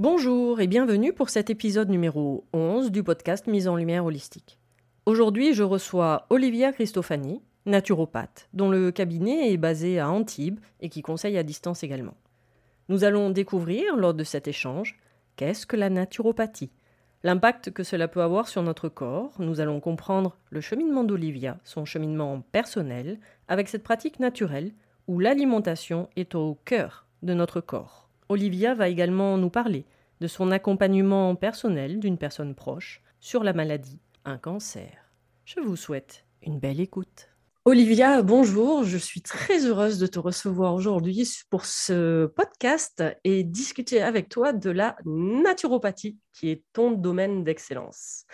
Bonjour et bienvenue pour cet épisode numéro 11 du podcast Mise en lumière holistique. Aujourd'hui, je reçois Olivia Cristofani, naturopathe, dont le cabinet est basé à Antibes et qui conseille à distance également. Nous allons découvrir lors de cet échange qu'est-ce que la naturopathie, l'impact que cela peut avoir sur notre corps. Nous allons comprendre le cheminement d'Olivia, son cheminement personnel, avec cette pratique naturelle où l'alimentation est au cœur de notre corps. Olivia va également nous parler de son accompagnement personnel d'une personne proche sur la maladie, un cancer. Je vous souhaite une belle écoute. Olivia, bonjour, je suis très heureuse de te recevoir aujourd'hui pour ce podcast et discuter avec toi de la naturopathie, qui est ton domaine d'excellence.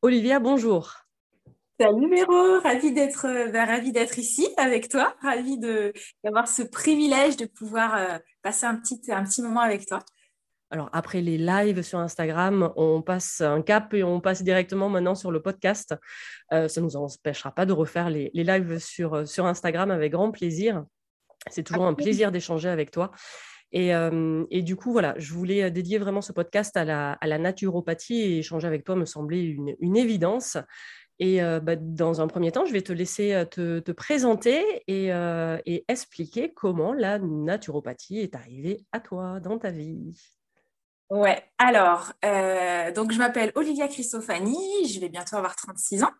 Olivia, bonjour. Salut Véro, ravie d'être euh, bah, d'être ici avec toi, ravie d'avoir ce privilège de pouvoir euh, passer un petit, un petit moment avec toi. Alors après les lives sur Instagram, on passe un cap et on passe directement maintenant sur le podcast. Euh, ça ne nous empêchera pas de refaire les, les, lives sur, sur Instagram avec grand plaisir. C'est toujours un plaisir d'échanger avec toi. Et, et, du coup, voilà, je voulais dédier vraiment ce podcast à la, à la naturopathie et échanger avec toi me semblait une, une évidence. Et bah, dans un premier temps, je vais te laisser te, présenter et, et, expliquer comment la naturopathie est arrivée à toi dans ta vie. Ouais, alors, euh, donc je m'appelle Olivia Cristofani, je vais bientôt avoir 36 ans.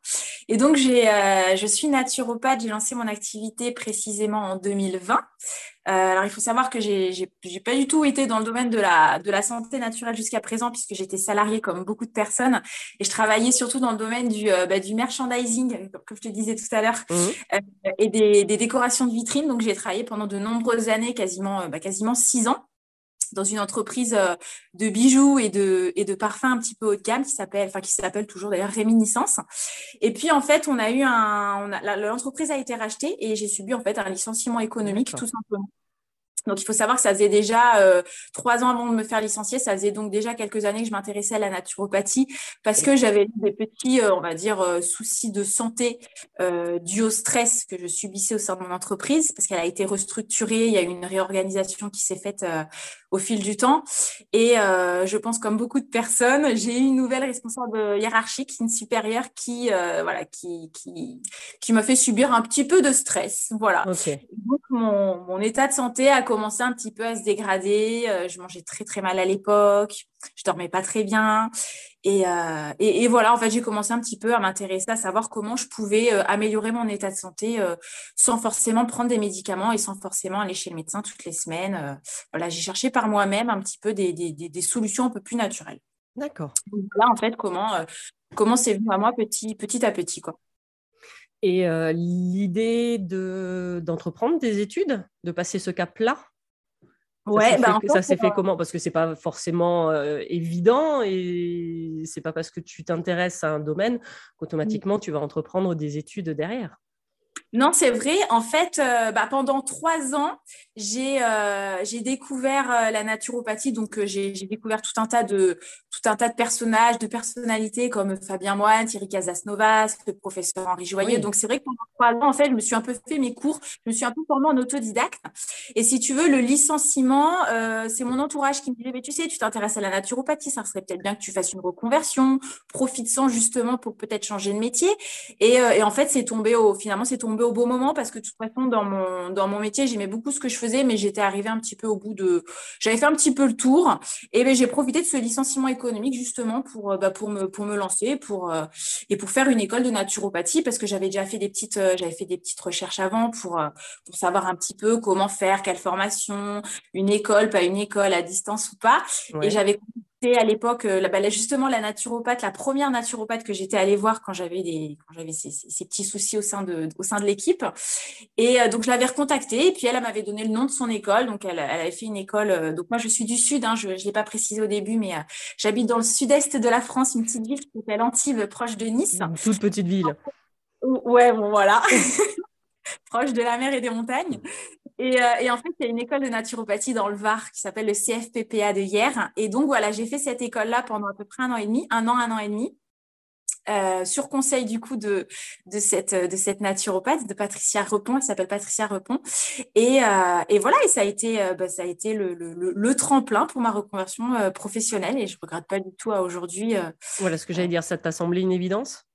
Et donc, j'ai, euh, je suis naturopathe, j'ai lancé mon activité précisément en 2020. Euh, alors, il faut savoir que j'ai, j'ai, pas du tout été dans le domaine de la, de la santé naturelle jusqu'à présent, puisque j'étais salariée comme beaucoup de personnes. Et je travaillais surtout dans le domaine du, bah, du merchandising, comme je te disais tout à l'heure, mmh. et des, des, décorations de vitrines. Donc, j'ai travaillé pendant de nombreuses années, quasiment, bah, quasiment six ans dans une entreprise euh, de bijoux et de, et de parfums un petit peu haut de gamme qui s'appelle, enfin qui s'appelle toujours d'ailleurs Réminiscence. Et puis en fait, on a eu un, l'entreprise a été rachetée et j'ai subi en fait un licenciement économique tout simplement. Donc, il faut savoir que ça faisait déjà euh, trois ans avant de me faire licencier. Ça faisait donc déjà quelques années que je m'intéressais à la naturopathie parce que j'avais des petits, euh, on va dire, euh, soucis de santé dus au stress que je subissais au sein de mon entreprise parce qu'elle a été restructurée. Il y a eu une réorganisation qui s'est faite au fil du temps. Et je pense, comme beaucoup de personnes, j'ai eu une nouvelle responsable hiérarchique, une supérieure qui, voilà, qui, qui, qui m'a fait subir un petit peu de stress. Voilà. Donc, mon, mon état de santé a commencé commencé un petit peu à se dégrader. Euh, je mangeais très très mal à l'époque. Je dormais pas très bien. Et, euh, et, voilà, en fait, j'ai commencé un petit peu à m'intéresser à savoir comment je pouvais euh, améliorer mon état de santé sans forcément prendre des médicaments et sans forcément aller chez le médecin toutes les semaines. voilà, j'ai cherché par moi-même un petit peu des, des, des, solutions un peu plus naturelles. D'accord. Voilà, en fait, comment comment c'est venu à moi petit, petit à petit, quoi. Et euh, l'idée de, d'entreprendre des études, de passer ce cap-là, Ouais, bah, ça s'est fait, comment? Parce que c'est pas forcément euh, évident et c'est pas parce que tu t'intéresses à un domaine qu'automatiquement tu vas entreprendre des études derrière. Non, c'est vrai. En fait, euh, bah, pendant trois ans, j'ai euh, découvert euh, la naturopathie. Donc, j'ai découvert tout un tas de tout un tas de personnages, de personnalités comme Fabien Moine, Thierry Casasnovas, le professeur Henri Joyer. Donc, c'est vrai que pendant trois ans, en fait, je me suis un peu fait mes cours. Je me suis un peu formée en autodidacte. Et si tu veux, le licenciement, c'est mon entourage qui me disait, mais tu sais, tu t'intéresses à la naturopathie, ça serait peut-être bien que tu fasses une reconversion, profite-en justement pour peut-être changer de métier. Et, et en fait, c'est tombé au finalement, c'est tombé au beau moment parce que de toute façon, dans mon, dans mon métier, j'aimais beaucoup ce que je faisais, mais j'étais arrivée un petit peu au bout de. J'avais fait un petit peu le tour. Et ben, j'ai profité de ce licenciement économique justement pour, euh, bah, pour, me, pour me lancer pour, euh, et pour faire une école de naturopathie parce que j'avais déjà fait des petites, euh, j'avais fait des petites recherches avant pour, pour savoir un petit peu comment faire, quelle formation, une école, pas une école, à distance ou pas. Et j'avais à l'époque, euh, bah, justement, la naturopathe, la première naturopathe que j'étais allée voir quand j'avais des, quand j'avais ces, petits soucis au sein de, au sein de l'équipe. Et euh, donc, je l'avais recontactée. Et puis, elle, m'avait donné le nom de son école. Donc, elle, elle avait fait une école. Euh, donc, moi, je suis du Sud. Hein, je ne l'ai pas précisé au début, mais j'habite dans le sud-est de la France, une petite ville qui s'appelle Antibes, proche de Nice. Une toute petite ville. Ouais, bon, voilà. proche de la mer et des montagnes. Euh, et, en fait, il y a une école de naturopathie dans le Var qui s'appelle le CFPPA de hier. Et donc, voilà, j'ai fait cette école-là pendant à peu près un an et demi, un an, un an et demi. Euh, sur conseil du coup de, de, cette, de cette naturopathe, de Patricia Repon, elle s'appelle Patricia Repon. Et, euh, et, voilà, et ça a été, bah, ça a été le, le, le, tremplin pour ma reconversion professionnelle et je ne regrette pas du tout à aujourd'hui. voilà ce que j'allais dire, ça t'a semblé une évidence?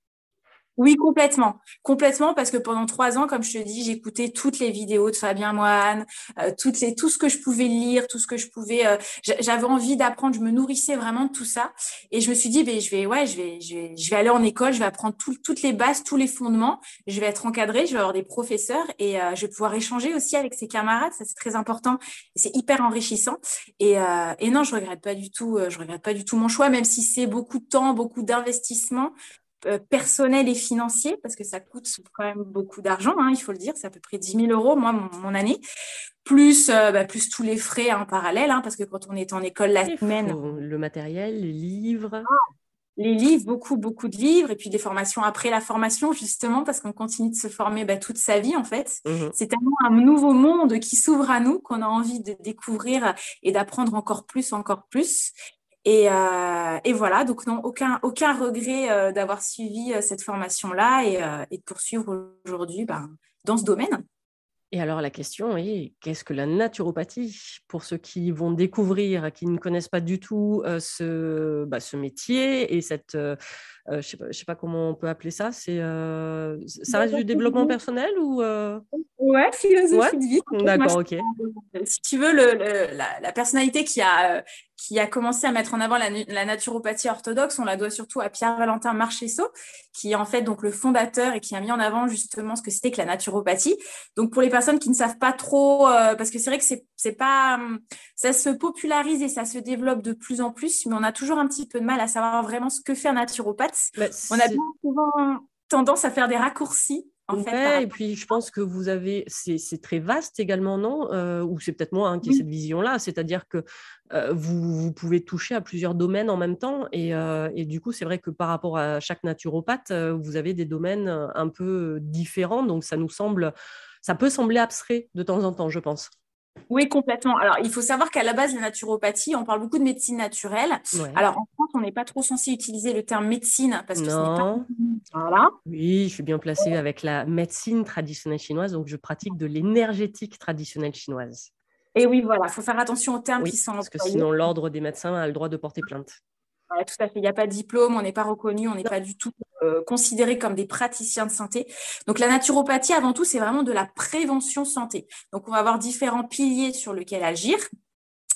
Oui, complètement. Complètement, parce que pendant trois ans, comme je te dis, j'écoutais toutes les vidéos de Fabien Moine, euh, tout ce que je pouvais lire, tout ce que je pouvais. Euh, j'avais envie d'apprendre, je me nourrissais vraiment de tout ça. Et je me suis dit, ben, je vais, ouais, je vais, je vais, je vais aller en école, je vais apprendre toutes les bases, tous les fondements. Je vais être encadrée, je vais avoir des professeurs et euh, je vais pouvoir échanger aussi avec ses camarades. Ça, c'est très important. C'est hyper enrichissant. Et, et non, je regrette pas du tout, je regrette pas du tout mon choix, même si c'est beaucoup de temps, beaucoup d'investissement. Euh, personnel et financier, parce que ça coûte quand même beaucoup d'argent, hein, il faut le dire, c'est à peu près 10 000 euros, moi, mon, année, plus, euh, bah, plus tous les frais en parallèle, hein, parce que quand on est en école la semaine... Le matériel, les livres... Ah, les livres, beaucoup, beaucoup de livres, et puis des formations après la formation, justement, parce qu'on continue de se former bah, toute sa vie, en fait. Mmh c'est tellement un nouveau monde qui s'ouvre à nous qu'on a envie de découvrir et d'apprendre encore plus, encore plus. Euh, et, voilà, donc non, aucun, aucun regret euh, d'avoir suivi euh, cette formation-là et, de poursuivre aujourd'hui ben, dans ce domaine. Et alors la question est, qu'est-ce que la naturopathie Pour ceux qui vont découvrir, qui ne connaissent pas du tout ce, bah, ce métier et cette... je ne sais, sais, pas comment on peut appeler ça. C'est, ça reste du développement personnel ou Ouais, philosophie de vie. D'accord, ok. Si tu veux, le, la, la, personnalité qui a, qui a commencé à mettre en avant la, naturopathie orthodoxe, on la doit surtout à Pierre-Valentin Marchesso, qui est en fait donc le fondateur et qui a mis en avant justement ce que c'était que la naturopathie. Donc pour les personnes qui ne savent pas trop, euh, parce que c'est vrai que c'est c'est pas, ça se popularise et ça se développe de plus en plus, mais on a toujours un petit peu de mal à savoir vraiment ce que fait un naturopathe. Bah, on a bien souvent tendance à faire des raccourcis et puis je pense que vous avez, c'est très vaste également, non euh, Ou c'est peut-être moi hein, qui ai cette vision-là, c'est-à-dire que euh, vous, pouvez toucher à plusieurs domaines en même temps, et, euh, et du coup c'est vrai que par rapport à chaque naturopathe, vous avez des domaines un peu différents, donc ça nous semble, ça peut sembler abstrait de temps en temps, je pense. Oui, complètement. Alors, il faut savoir qu'à la base, la naturopathie, on parle beaucoup de médecine naturelle. Alors, en France, on n'est pas trop censé utiliser le terme médecine parce que non. ce n'est pas... Oui, je suis bien placée avec la médecine traditionnelle chinoise, donc je pratique de l'énergétique traditionnelle chinoise. Et oui, voilà, il faut faire attention aux termes qui sont Parce que sinon, l'ordre des médecins a le droit de porter plainte. Tout à fait. Il n'y a pas de diplôme, on n'est pas reconnu, on n'est pas du tout euh, considéré comme des praticiens de santé. Donc la naturopathie, avant tout, c'est vraiment de la prévention santé. Donc on va avoir différents piliers sur lesquels agir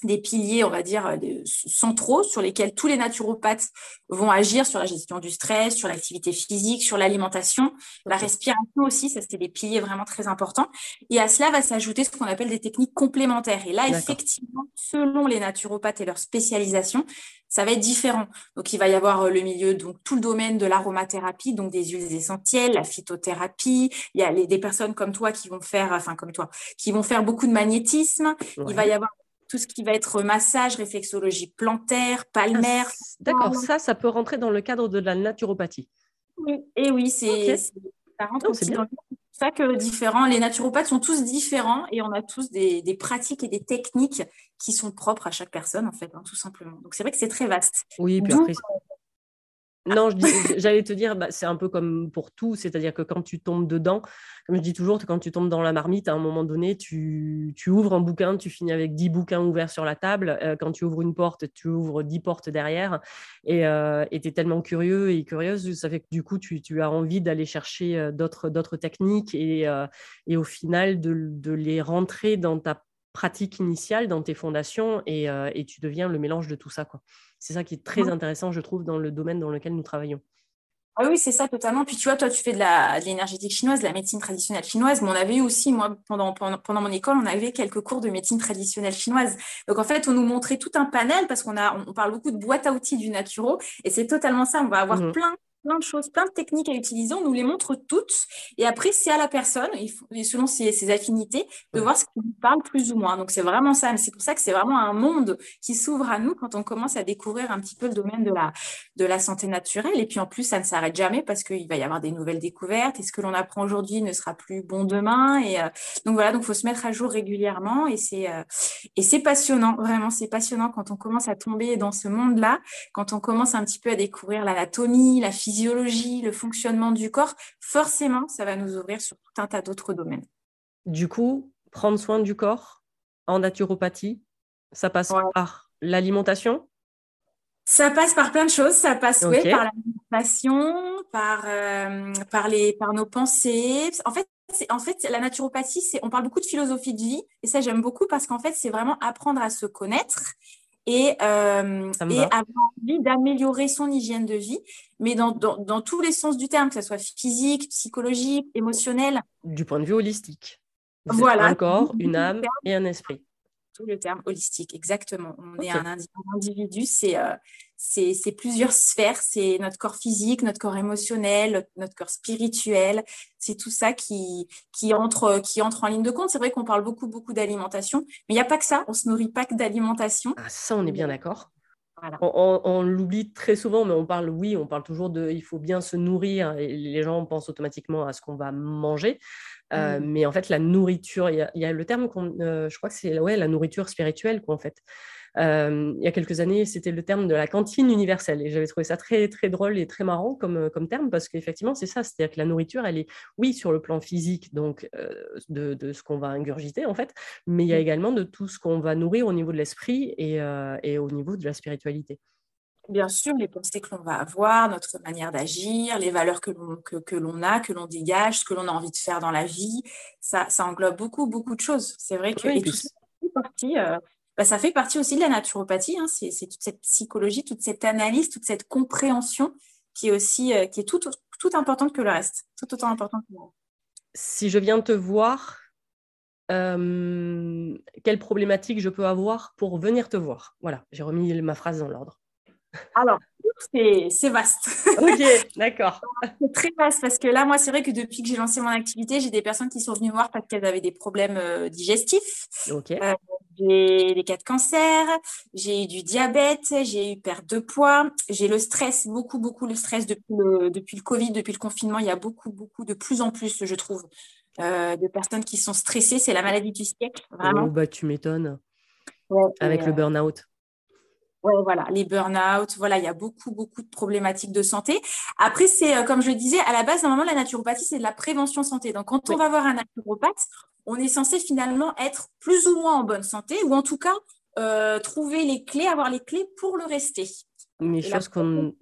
des piliers, on va dire, euh, centraux sur lesquels tous les naturopathes vont agir sur la gestion du stress, sur l'activité physique, sur l'alimentation, la respiration aussi, ça c'est des piliers vraiment très importants. Et à cela va s'ajouter ce qu'on appelle des techniques complémentaires. Et là, effectivement, selon les naturopathes et leur spécialisation, ça va être différent. Donc, il va y avoir euh, le milieu, donc tout le domaine de l'aromathérapie, donc des huiles essentielles, la phytothérapie. Il y a des personnes comme toi qui vont faire, enfin comme toi, qui vont faire beaucoup de magnétisme. Il va y avoir tout ce qui va être massage, réflexologie plantaire, palmaire. Ah, d'accord, ça, ça peut rentrer dans le cadre de la naturopathie. Oui, et oui, c'est ça rentre aussi dans ça que différents. Les naturopathes sont tous différents et on a tous des, pratiques et des techniques qui sont propres à chaque personne, en fait, hein, tout simplement. Donc c'est vrai que c'est très vaste. Oui, puis après, non, j'allais te dire, bah, c'est un peu comme pour tout, c'est-à-dire que quand tu tombes dedans, comme je dis toujours, quand tu tombes dans la marmite, à un moment donné, tu, ouvres un bouquin, tu finis avec dix bouquins ouverts sur la table. Euh, quand tu ouvres une porte, tu ouvres dix portes derrière. Et euh, tu es tellement curieux et curieuse, ça fait que du coup, tu, as envie d'aller chercher euh, d'autres techniques et, et, au final, de les rentrer dans ta pratique initiale, dans tes fondations, et, et tu deviens le mélange de tout ça. quoi. C'est ça qui est très intéressant, je trouve, dans le domaine dans lequel nous travaillons. Ah oui, c'est ça totalement. Puis tu vois, toi, tu fais de l'énergétique chinoise, de la médecine traditionnelle chinoise, mais on avait eu aussi, moi, pendant, pendant, mon école, on avait quelques cours de médecine traditionnelle chinoise. Donc en fait, on nous montrait tout un panel parce qu'on a, on parle beaucoup de boîte à outils du naturo, et c'est totalement ça. On va avoir mmh plein plein de choses, plein de techniques à utiliser. On nous les montre toutes. Et après, c'est à la personne, et selon ses, affinités, de voir ce qui lui parle plus ou moins. Donc, c'est vraiment ça. C'est pour ça que c'est vraiment un monde qui s'ouvre à nous quand on commence à découvrir un petit peu le domaine de la, de la santé naturelle. Et puis, en plus, ça ne s'arrête jamais parce qu'il va y avoir des nouvelles découvertes. Et ce que l'on apprend aujourd'hui ne sera plus bon demain. Et euh, donc, voilà. Donc, il faut se mettre à jour régulièrement. Et c'est, euh, et c'est passionnant. Vraiment, c'est passionnant quand on commence à tomber dans ce monde-là, quand on commence un petit peu à découvrir l'anatomie, la physiologie physiologie, le fonctionnement du corps, forcément, ça va nous ouvrir sur tout un tas d'autres domaines. Du coup, prendre soin du corps en naturopathie, ça passe par l'alimentation? Ça passe par plein de choses. Ça passe par l'alimentation, par, euh, par, par nos pensées. En fait, en fait, la naturopathie, on parle beaucoup de philosophie de vie, et ça j'aime beaucoup parce qu'en fait, c'est vraiment apprendre à se connaître et, euh, et avoir envie d'améliorer son hygiène de vie, mais dans, dans, tous les sens du terme, que ce soit physique, psychologique, émotionnel. Du point de vue holistique. voilà. un corps, une âme et un esprit tout le terme holistique, exactement. On est un, individu, euh, c'est plusieurs sphères, c'est notre corps physique, notre corps émotionnel, notre corps spirituel, c'est tout ça qui, qui, entre, qui entre en ligne de compte. C'est vrai qu'on parle beaucoup, beaucoup d'alimentation, mais il n'y a pas que ça, on se nourrit pas que d'alimentation. Ah, ça, on est bien d'accord. On, l'oublie très souvent, mais on parle, oui, on parle toujours de, il faut bien se nourrir. Et les gens pensent automatiquement à ce qu'on va manger, euh, mmh. mais en fait, la nourriture, il y, a le terme, euh, je crois que c'est ouais, la nourriture spirituelle, quoi, en fait. Euh, il y a quelques années, c'était le terme de la cantine universelle. Et j'avais trouvé ça très, très drôle et très marrant comme, euh, comme terme parce qu'effectivement, c'est ça. C'est-à-dire que la nourriture, elle est, oui, sur le plan physique, donc euh, de, de, ce qu'on va ingurgiter, en fait, mais il y a mmh. également de tout ce qu'on va nourrir au niveau de l'esprit et, et au niveau de la spiritualité bien sûr les pensées que l'on va avoir, notre manière d'agir, les valeurs que l'on que, que a, que l'on dégage, ce que l'on a envie de faire dans la vie. Ça, ça englobe beaucoup, beaucoup de choses. C'est vrai que tout ça fait partie, bah, ça fait partie aussi de la naturopathie. Hein. C'est, toute cette psychologie, toute cette analyse, toute cette compréhension qui est aussi euh, qui est tout, tout importante que le reste, tout autant importante que le reste. Si je viens te voir, euh, quelle problématique je peux avoir pour venir te voir? Voilà, j'ai remis ma phrase dans l'ordre. Alors, c'est vaste. Ok, d'accord. c'est très vaste parce que là, moi, c'est vrai que depuis que j'ai lancé mon activité, j'ai des personnes qui sont venues voir parce qu'elles avaient des problèmes euh, digestifs. Ok. Euh, j'ai des cas de cancer, j'ai eu du diabète, j'ai eu perte de poids, j'ai le stress, beaucoup, beaucoup le stress depuis le, depuis le Covid, depuis le confinement. Il y a beaucoup, beaucoup, de plus en plus, je trouve, euh, de personnes qui sont stressées. C'est la maladie du siècle, vraiment. Oh, bah, tu m'étonnes. Avec le burn-out. Ouais, voilà, les burn-out, voilà, il y a beaucoup, beaucoup de problématiques de santé. Après, c'est euh, comme je le disais, à la base, normalement, la naturopathie, c'est de la prévention santé. Donc, quand on va voir un naturopathe, on est censé finalement être plus ou moins en bonne santé, ou en tout cas, euh, trouver les clés, avoir les clés pour le rester. Mais chose qu'on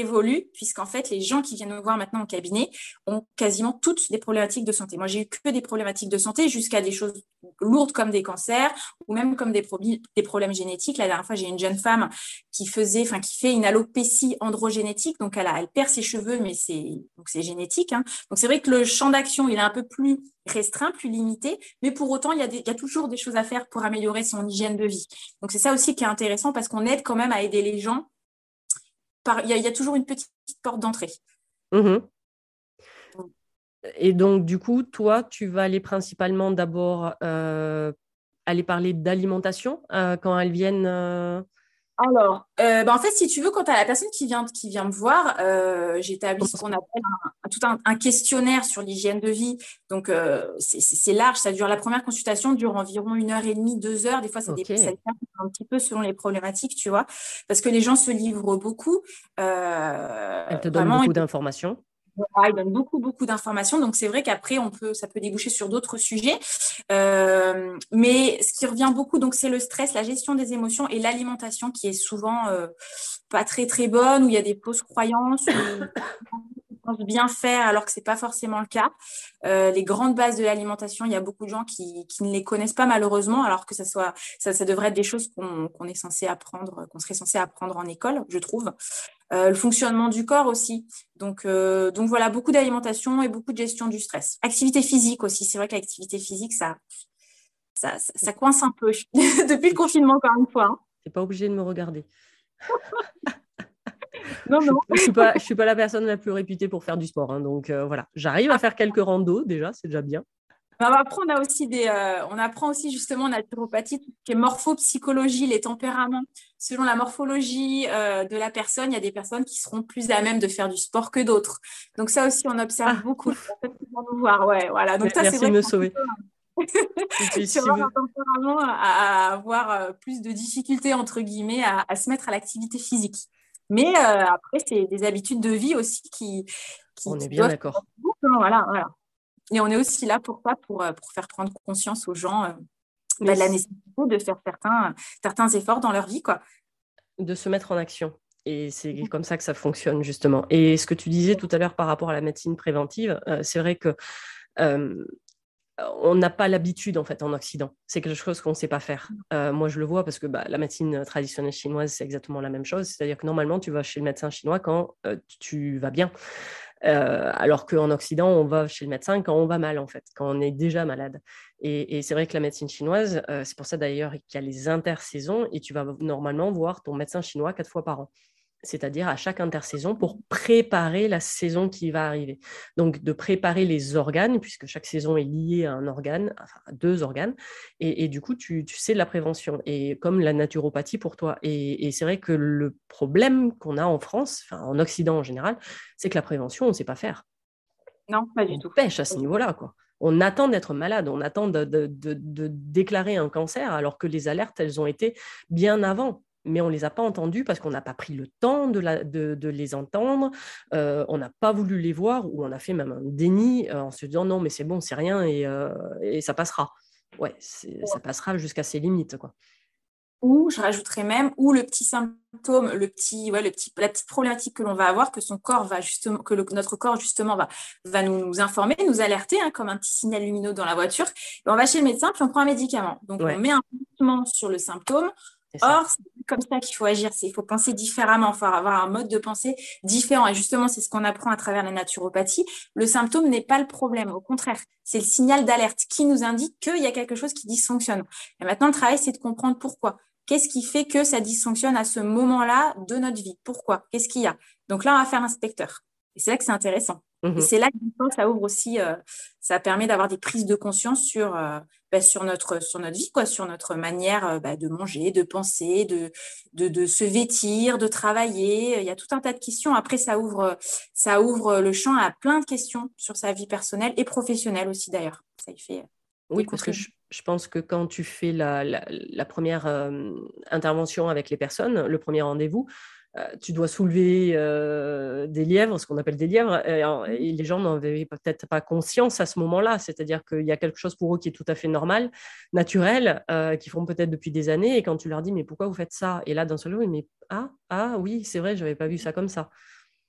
évolue, puisqu'en fait, les gens qui viennent me voir maintenant au cabinet ont quasiment toutes des problématiques de santé. Moi, j'ai eu que des problématiques de santé jusqu'à des choses lourdes comme des cancers ou même comme des, des problèmes génétiques. La dernière fois, j'ai une jeune femme qui faisait, enfin, qui fait une alopécie androgénétique. Donc, elle, a, elle perd ses cheveux, mais c'est, donc c'est génétique. Hein. Donc, c'est vrai que le champ d'action, il est un peu plus restreint, plus limité, mais pour autant, il y, a il y a toujours des choses à faire pour améliorer son hygiène de vie. Donc, c'est ça aussi qui est intéressant parce qu'on aide quand même à aider les gens il y, a toujours une petite porte d'entrée. Mmh Et donc, du coup, toi, tu vas aller principalement d'abord euh, aller parler d'alimentation euh, quand elles viennent euh, alors, euh, bah, en fait, si tu veux, quand tu as la personne qui vient, qui vient me voir, euh, j'établis ce qu'on appelle un, tout un, questionnaire sur l'hygiène de vie. Donc, euh, c'est large. Ça dure, la première consultation dure environ une heure et demie, deux heures. Des fois, ça, dépend, un petit peu selon les problématiques, tu vois. Parce que les gens se livrent beaucoup. Elle te donne beaucoup d'informations il donne beaucoup, beaucoup d'informations. Donc, c'est vrai qu'après, on peut, ça peut déboucher sur d'autres sujets. Euh, mais ce qui revient beaucoup, donc, c'est le stress, la gestion des émotions et l'alimentation qui est souvent euh, pas très, très bonne, où il y a des fausses croyances, bien faire alors que c'est pas forcément le cas. Euh, les grandes bases de l'alimentation, il y a beaucoup de gens qui, qui, ne les connaissent pas malheureusement, alors que ça soit, ça, ça devrait être des choses qu'on est censé apprendre, qu'on serait censé apprendre en école, je trouve. Euh, le fonctionnement du corps aussi. Donc, euh, donc voilà, beaucoup d'alimentation et beaucoup de gestion du stress. Activité physique aussi. C'est vrai que l'activité physique, ça, ça, ça, coince un peu depuis le confinement, encore une fois. Hein. Tu n'es pas obligé de me regarder. non, non. Je ne suis, pas, je suis pas la personne la plus réputée pour faire du sport. Hein, donc euh, voilà, j'arrive à faire quelques randos déjà, c'est déjà bien. Après, on a aussi des, euh, on apprend aussi justement en naturopathie qui est morphopsychologie, les tempéraments. Selon la morphologie euh, de la personne, il y a des personnes qui seront plus à même de faire du sport que d'autres. Donc ça aussi, on observe ah, beaucoup. Nous voir, ouais, voilà. Donc Merci de me sauver. tu vas un tempérament à, avoir euh, plus de difficultés entre guillemets à, se mettre à l'activité physique. Mais après, c'est des habitudes de vie aussi qui. qui on est bien d'accord. Voilà, voilà. Et on est aussi là pour ça, pour, euh, pour faire prendre conscience aux gens euh, bah, de la nécessité de faire certains, certains efforts dans leur vie. Quoi. De se mettre en action. Et c'est mmh. comme ça que ça fonctionne, justement. Et ce que tu disais tout à l'heure par rapport à la médecine préventive, euh, c'est vrai que on n'a pas l'habitude, en fait, en Occident. C'est quelque chose qu'on ne sait pas faire. Mmh. moi, je le vois parce que bah, la médecine traditionnelle chinoise, c'est exactement la même chose. C'est-à-dire que normalement, tu vas chez le médecin chinois quand tu vas bien. Euh, alors qu'en Occident, on va chez le médecin quand on va mal, en fait, quand on est déjà malade. Et, c'est vrai que la médecine chinoise, euh, c'est pour ça d'ailleurs qu'il y a les intersaisons et tu vas normalement voir ton médecin chinois quatre fois par an c'est-à-dire à chaque intersaison pour préparer la saison qui va arriver. Donc de préparer les organes, puisque chaque saison est liée à un organe, enfin à deux organes, et, du coup tu, sais de la prévention, et comme la naturopathie pour toi. Et, c'est vrai que le problème qu'on a en France, enfin en Occident en général, c'est que la prévention, on ne sait pas faire. Non, pas du on tout. pêche à ce niveau-là, quoi. On attend d'être malade, on attend de, de déclarer un cancer, alors que les alertes, elles ont été bien avant mais on ne les a pas entendus parce qu'on n'a pas pris le temps de, de, les entendre, euh, on n'a pas voulu les voir, ou on a fait même un déni euh, en se disant non, mais c'est bon, c'est rien et, euh, et, ça passera. Ouais, ça passera jusqu'à ses limites. Quoi. Ou je rajouterais même, ou le petit symptôme, le petit, ouais, le petit, la petite problématique que l'on va avoir, que son corps va justement, que notre corps justement va, va nous, informer, nous alerter, hein, comme un petit signal lumineux dans la voiture. Et on va chez le médecin, puis on prend un médicament. Donc on met un traitement sur le symptôme, Or, c'est comme ça qu'il faut agir. Il faut penser différemment. Il faut avoir un mode de pensée différent. Et justement, c'est ce qu'on apprend à travers la naturopathie. Le symptôme n'est pas le problème. Au contraire, c'est le signal d'alerte qui nous indique qu'il y a quelque chose qui dysfonctionne. Et maintenant, le travail, c'est de comprendre pourquoi. Qu'est-ce qui fait que ça dysfonctionne à ce moment-là de notre vie? Pourquoi? Qu'est-ce qu'il y a? Donc là, on va faire un specteur. Et c'est là que c'est intéressant. Et mmh c'est là que ça ouvre aussi, euh, ça permet d'avoir des prises de conscience sur, euh, bah, sur, notre, sur notre vie, quoi, sur notre manière euh, bah, de manger, de penser, de, de, de, se vêtir, de travailler. Il y a tout un tas de questions. Après, ça ouvre, ça ouvre le champ à plein de questions sur sa vie personnelle et professionnelle aussi d'ailleurs. Ça y fait. Oui, parce que je, je, pense que quand tu fais la, la, la première intervention avec les personnes, le premier rendez-vous, tu dois soulever des lièvres, ce qu'on appelle des lièvres, mmh. et, les gens n'en avaient peut-être pas conscience à ce moment-là. C'est-à-dire qu'il y a quelque chose pour eux qui est tout à fait normal, naturel, qu'ils font peut-être depuis des années, et quand tu leur dis, mais pourquoi vous faites ça? Et là, d'un seul coup, mais ah, ah oui, c'est vrai, je n'avais pas vu ça comme ça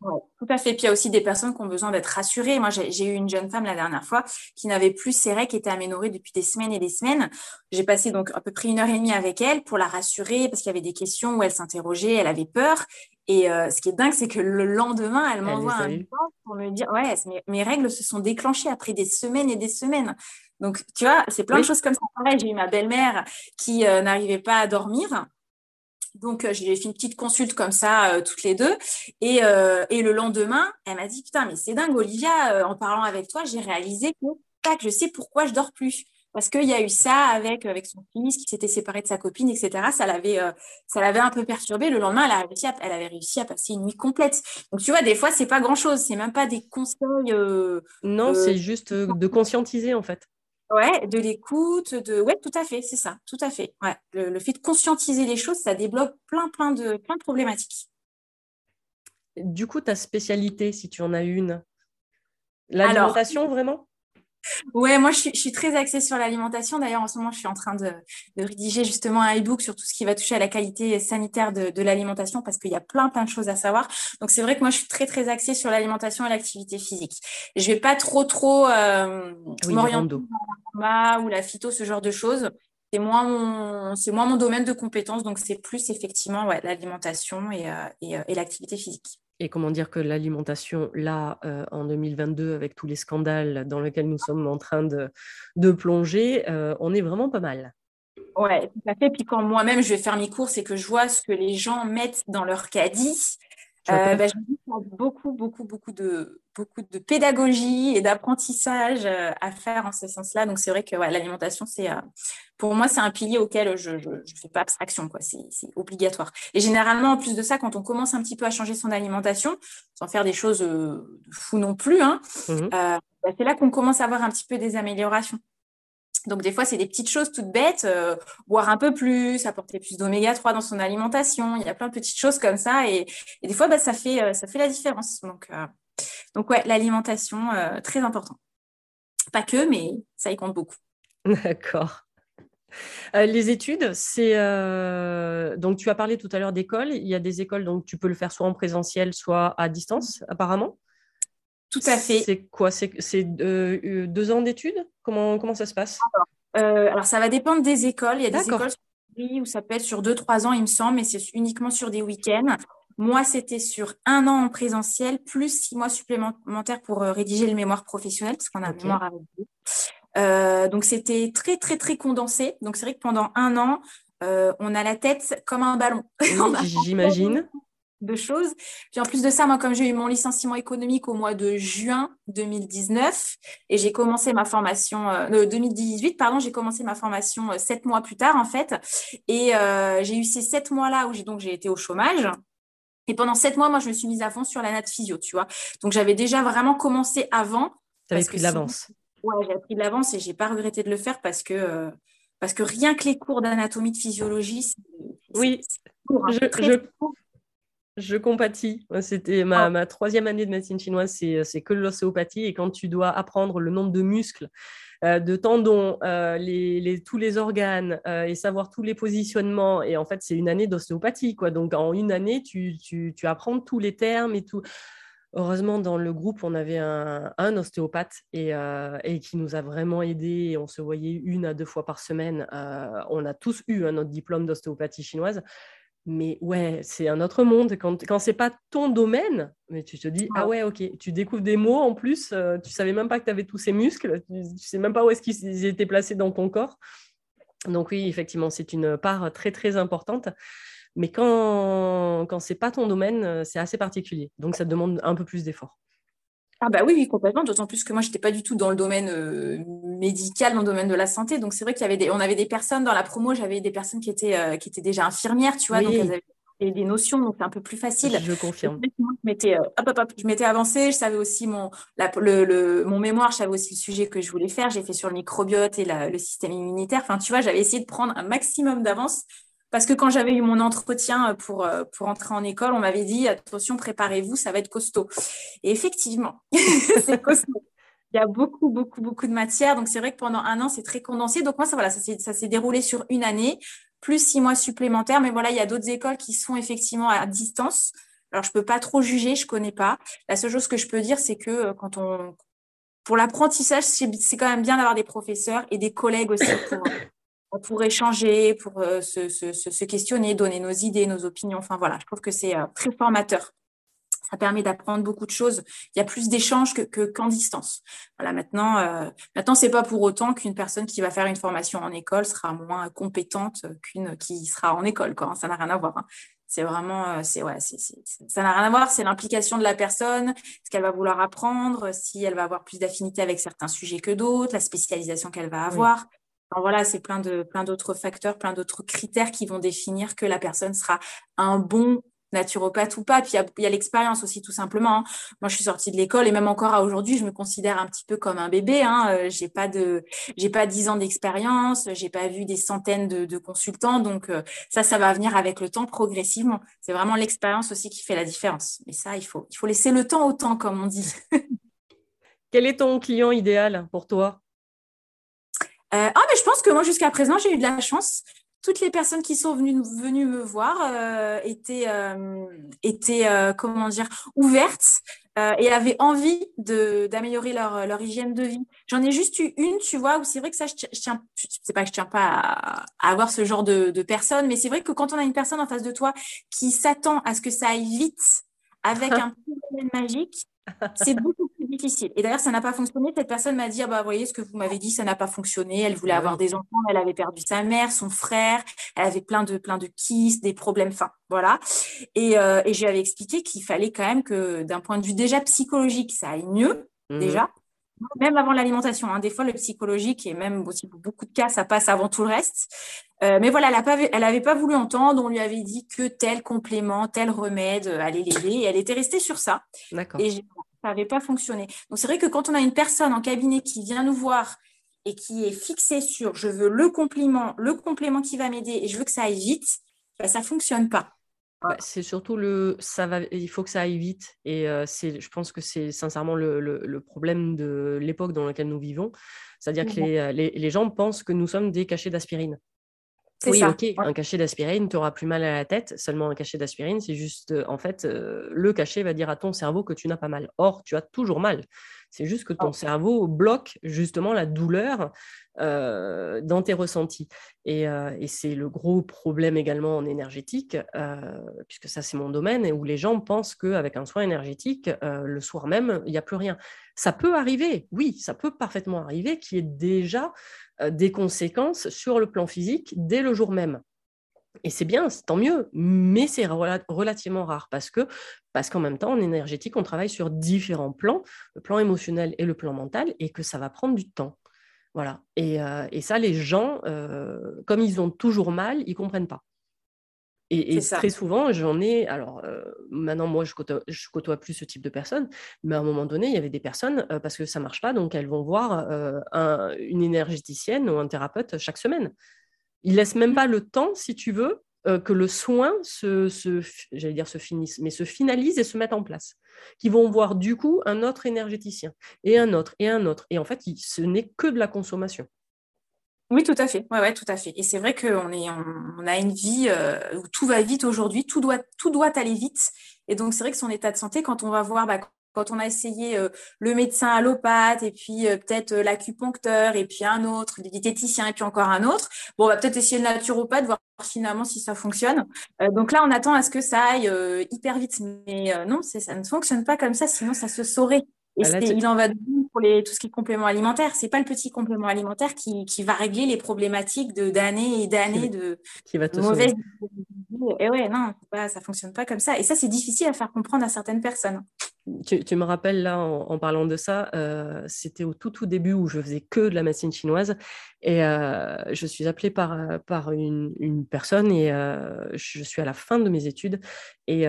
tout à fait. Puis il y a aussi des personnes qui ont besoin d'être rassurées. Moi, j'ai eu une jeune femme la dernière fois qui n'avait plus ses règles, qui était aménorée depuis des semaines et des semaines. J'ai passé donc à peu près une heure et demie avec elle pour la rassurer parce qu'il y avait des questions où elle s'interrogeait, elle avait peur. Et euh, ce qui est dingue, c'est que le lendemain, elle m'envoie un message pour me dire Ouais, mes, règles se sont déclenchées après des semaines et des semaines? Donc, tu vois, c'est plein de choses comme ça. Pareil, j'ai eu ma belle-mère qui euh, n'arrivait pas à dormir. Donc, euh, je lui ai fait une petite consulte comme ça, euh, toutes les deux. Et, euh, et, le lendemain, elle m'a dit Putain, mais c'est dingue, Olivia, en parlant avec toi, j'ai réalisé que tac, je sais pourquoi je dors plus. Parce qu'il y a eu ça avec, avec son fils qui s'était séparé de sa copine, etc. Ça l'avait, ça l'avait un peu perturbé. Le lendemain, elle, a réussi elle avait réussi à passer une nuit complète. Donc, tu vois, des fois, c'est pas grand-chose. C'est même pas des conseils. non, c'est juste de conscientiser, en fait. Ouais, de l'écoute, de ouais, tout à fait, c'est ça, tout à fait. Ouais, le, fait de conscientiser les choses, ça débloque plein, plein de, plein de problématiques. Du coup, ta spécialité, si tu en as une, l'alimentation vraiment? Ouais, moi je suis, très axée sur l'alimentation. D'ailleurs, en ce moment, je suis en train de, rédiger justement un e-book sur tout ce qui va toucher à la qualité sanitaire de, l'alimentation parce qu'il y a plein, plein de choses à savoir. Donc, c'est vrai que moi, je suis très, très axée sur l'alimentation et l'activité physique. Je vais pas trop, trop euh, m'orienter la ou la phyto, ce genre de choses. C'est moins, mon, c'est moins mon domaine de compétences. Donc, c'est plus effectivement ouais, l'alimentation et, euh, et, euh, et l'activité physique et comment dire que l'alimentation, là, euh, en 2022, avec tous les scandales dans lesquels nous sommes en train de, plonger, euh, on est vraiment pas mal. Ouais, tout à fait. Puis quand moi-même, je vais faire mes courses et que je vois ce que les gens mettent dans leur caddie, euh, bah, beaucoup, beaucoup, beaucoup de, beaucoup de pédagogie et d'apprentissage à faire en ce sens-là. Donc, c'est vrai que ouais, l'alimentation, c'est, pour moi, c'est un pilier auquel je ne fais pas abstraction. Quoi. C'est, obligatoire. Et généralement, en plus de ça, quand on commence un petit peu à changer son alimentation, sans faire des choses euh, fous non plus, hein, mmh euh, bah, c'est là qu'on commence à avoir un petit peu des améliorations. Donc, des fois, c'est des petites choses toutes bêtes, euh, boire un peu plus, apporter plus d'oméga 3 dans son alimentation. Il y a plein de petites choses comme ça. Et, des fois, bah, ça, fait, ça fait la différence. Donc, donc ouais, l'alimentation, très important. Pas que, mais ça y compte beaucoup. D'accord. Euh, les études, c'est euh, donc tu as parlé tout à l'heure d'école. Il y a des écoles donc tu peux le faire soit en présentiel, soit à distance, apparemment. Tout à fait. C'est quoi? C'est euh, deux ans d'études? Comment, comment ça se passe? Alors, ça va dépendre des écoles. Il y a des écoles où ça peut être sur deux, trois ans, il me semble, mais c'est uniquement sur des week-ends. Moi, c'était sur un an en présentiel, plus six mois supplémentaires pour rédiger le mémoire professionnel, parce qu'on a un mémoire avec vous. Euh, donc c'était très très très condensé. Donc c'est vrai que pendant un an, euh, on a la tête comme un ballon. J'imagine. De choses. Puis en plus de ça, moi, comme j'ai eu mon licenciement économique au mois de juin 2019 et j'ai commencé ma formation, euh, 2018, pardon, j'ai commencé ma formation euh, sept mois plus tard en fait. Et j'ai eu ces sept mois-là où j'ai donc j'ai été au chômage. Et pendant sept mois, moi, je me suis mise à fond sur la natte physio, tu vois. Donc j'avais déjà vraiment commencé avant. Tu avais pris de l'avance j'ai appris de l'avance et j'ai pas regretté de le faire parce que, euh, parce que rien que les cours d'anatomie, de physiologie, oui, hein. je, je, compatis. C'était ma, ah. ma, troisième année de médecine chinoise, c'est que l'ostéopathie. Et quand tu dois apprendre le nombre de muscles, euh, de tendons, euh, les, les, tous les organes et savoir tous les positionnements, et en fait, c'est une année d'ostéopathie. quoi. Donc, en une année, tu, tu, tu apprends tous les termes et tout. Heureusement, dans le groupe, on avait un, ostéopathe euh, et, qui nous a vraiment aidés. On se voyait une à deux fois par semaine. Euh, on a tous eu un notre diplôme d'ostéopathie chinoise. Mais ouais, c'est un autre monde. Quand, quand c'est pas ton domaine, mais tu te dis, ah ouais, ok, tu découvres des mots en plus, euh, tu savais même pas que tu avais tous ces muscles, tu, ne sais même pas où est-ce qu'ils étaient placés dans ton corps. Donc oui, effectivement, c'est une part très, très importante. Mais quand, quand ce n'est pas ton domaine, euh, c'est assez particulier. Donc, ça demande un peu plus d'efforts. Ah bah oui, oui, complètement. D'autant plus que moi, je n'étais pas du tout dans le domaine euh, médical, dans le domaine de la santé. Donc, c'est vrai qu'il y avait des, on avait des personnes dans la promo, j'avais des personnes qui étaient, euh, qui étaient déjà infirmières, tu vois, donc elles avaient des notions, donc c'est un peu plus facile. Je confirme. Je m'étais, je m'étais avancée, je savais aussi mon, le, mon mémoire, je savais aussi le sujet que je voulais faire. J'ai fait sur le microbiote et le système immunitaire. Enfin, tu vois, j'avais essayé de prendre un maximum d'avance Parce que quand j'avais eu mon entretien pour, pour entrer en école, on m'avait dit attention, préparez-vous, ça va être costaud. Et effectivement, c'est costaud. Il y a beaucoup, beaucoup, beaucoup de matière. Donc, c'est vrai que pendant un an, c'est très condensé. Donc, moi, ça, voilà, ça s'est déroulé sur une année, plus six mois supplémentaires. Mais voilà, il y a d'autres écoles qui sont effectivement à distance. Alors, je ne peux pas trop juger, je ne connais pas. La seule chose que je peux dire, c'est que euh, quand on, pour l'apprentissage, c'est quand même bien d'avoir des professeurs et des collègues aussi pour échanger, pour euh, se, se, se, questionner, donner nos idées, nos opinions. Enfin, voilà, je trouve que c'est euh, très formateur. Ça permet d'apprendre beaucoup de choses. Il y a plus d'échanges que, qu'en distance. Voilà, maintenant, euh, maintenant, c'est pas pour autant qu'une personne qui va faire une formation en école sera moins compétente qu'une qui sera en école. Quoi. Hein. Ça n'a rien à voir. Hein. C'est vraiment, euh, c'est ouais, c'est, ça n'a rien à voir. C'est l'implication de la personne, ce qu'elle va vouloir apprendre, si elle va avoir plus d'affinité avec certains sujets que d'autres, la spécialisation qu'elle va avoir. Voilà, c'est plein de plein d'autres facteurs, plein d'autres critères qui vont définir que la personne sera un bon naturopathe ou pas. Puis il y a, l'expérience aussi, tout simplement. Hein. Moi, je suis sortie de l'école et même encore à aujourd'hui, je me considère un petit peu comme un bébé. Hein. Euh, j'ai pas dix ans d'expérience, j'ai pas vu des centaines de, consultants. Donc euh, ça, ça va venir avec le temps progressivement. C'est vraiment l'expérience aussi qui fait la différence. Mais ça, il faut, il faut laisser le temps au temps, comme on dit. Quel est ton client idéal pour toi? Ah, mais je pense que moi, jusqu'à présent, j'ai eu de la chance toutes les personnes qui sont venues, venues me voir euh, étaient, euh, étaient euh, comment dire, ouvertes et avaient envie d'améliorer leur, leur hygiène de vie. J'en ai juste eu une, tu vois, où c'est vrai que ça, je, tiens, c'est pas que je tiens pas à, avoir ce genre de, de personne, mais c'est vrai que quand on a une personne en face de toi qui s'attend à ce que ça aille vite avec un problème magique, c'est beaucoup plus difficile. Et d'ailleurs, ça n'a pas fonctionné. Cette personne m'a dit, ah bah, vous voyez, ce que vous m'avez dit, ça n'a pas fonctionné. Elle voulait avoir des enfants, elle avait perdu sa mère, son frère, elle avait plein de, plein de kystes, des problèmes, enfin, voilà. Et, euh, et je lui avais expliqué qu'il fallait quand même que, d'un point de vue déjà psychologique, ça aille mieux, mmh déjà. Même avant l'alimentation, hein. des fois le psychologique et même aussi pour beaucoup de cas, ça passe avant tout le reste. Euh, mais voilà, elle n'avait pas voulu entendre. On lui avait dit que tel complément, tel remède allait l'aider. Et elle était restée sur ça. Et ça n'avait pas fonctionné. Donc c'est vrai que quand on a une personne en cabinet qui vient nous voir et qui est fixée sur je veux le complément, le complément qui va m'aider et je veux que ça aille vite, bah, ça ne fonctionne pas. Bah, c'est surtout le ça va il faut que ça aille vite et euh, c'est je pense que c'est sincèrement le, le, problème de l'époque dans laquelle nous vivons c'est-à-dire que les, les, les, gens pensent que nous sommes des cachets d'aspirine oui, ok, un cachet d'aspirine, tu auras plus mal à la tête. Seulement un cachet d'aspirine, c'est juste, euh, en fait, euh, le cachet va dire à ton cerveau que tu n'as pas mal. Or, tu as toujours mal. C'est juste que ton oh. cerveau bloque justement la douleur euh, dans tes ressentis. Et, c'est le gros problème également en énergétique, puisque ça c'est mon domaine, et où les gens pensent qu'avec un soin énergétique, le soir même, il n'y a plus rien. Ça peut arriver, oui, ça peut parfaitement arriver qu'il y ait déjà des conséquences sur le plan physique dès le jour même. Et c'est bien, tant mieux, mais c'est relativement rare parce qu'en même temps, en énergétique, on travaille sur différents plans, le plan émotionnel et le plan mental, et que ça va prendre du temps. Voilà. Et, euh, ça, les gens, euh, comme ils ont toujours mal, ils comprennent pas. Et, très souvent, j'en ai. Alors, euh, maintenant, moi, je côtoie, côtoie plus ce type de personnes, mais à un moment donné, il y avait des personnes, euh, parce que ça ne marche pas, donc elles vont voir euh, une énergéticienne ou un thérapeute chaque semaine. Ils ne laissent même mmh. pas le temps, si tu veux, que le soin se, j'allais dire se finisse, mais se finalise et se mette en place. Qui vont voir du coup un autre énergéticien, et un autre, et un autre. Et en fait, ce n'est que de la consommation. Oui, tout à fait. Ouais, ouais, tout à fait. Et c'est vrai qu'on on, a une vie euh, où tout va vite aujourd'hui, tout doit, aller vite. Et donc, c'est vrai que son état de santé, quand on va voir, bah, quand on a essayé euh, le médecin allopathe et puis euh, peut-être l'acupuncteur et puis un autre, le et puis encore un autre, bon, on va peut-être essayer le naturopathe, voir finalement si ça fonctionne. donc là, on attend à ce que ça aille hyper vite. Mais non, ça ne fonctionne pas comme ça, sinon ça se saurait. Et ah, il en va de pour les, tout ce qui est complément alimentaire. C'est pas le petit complément alimentaire qui, qui va régler les problématiques de d'années et d'années de, qui va te mauvaises. Et ouais, non, pas, ça fonctionne pas comme ça. Et ça, c'est difficile à faire comprendre à certaines personnes. Tu, tu me rappelles là, en, parlant de ça, euh, c'était au tout tout début où je faisais que de la médecine chinoise et euh, je suis appelée par, par une, une personne et euh, je suis à la fin de mes études et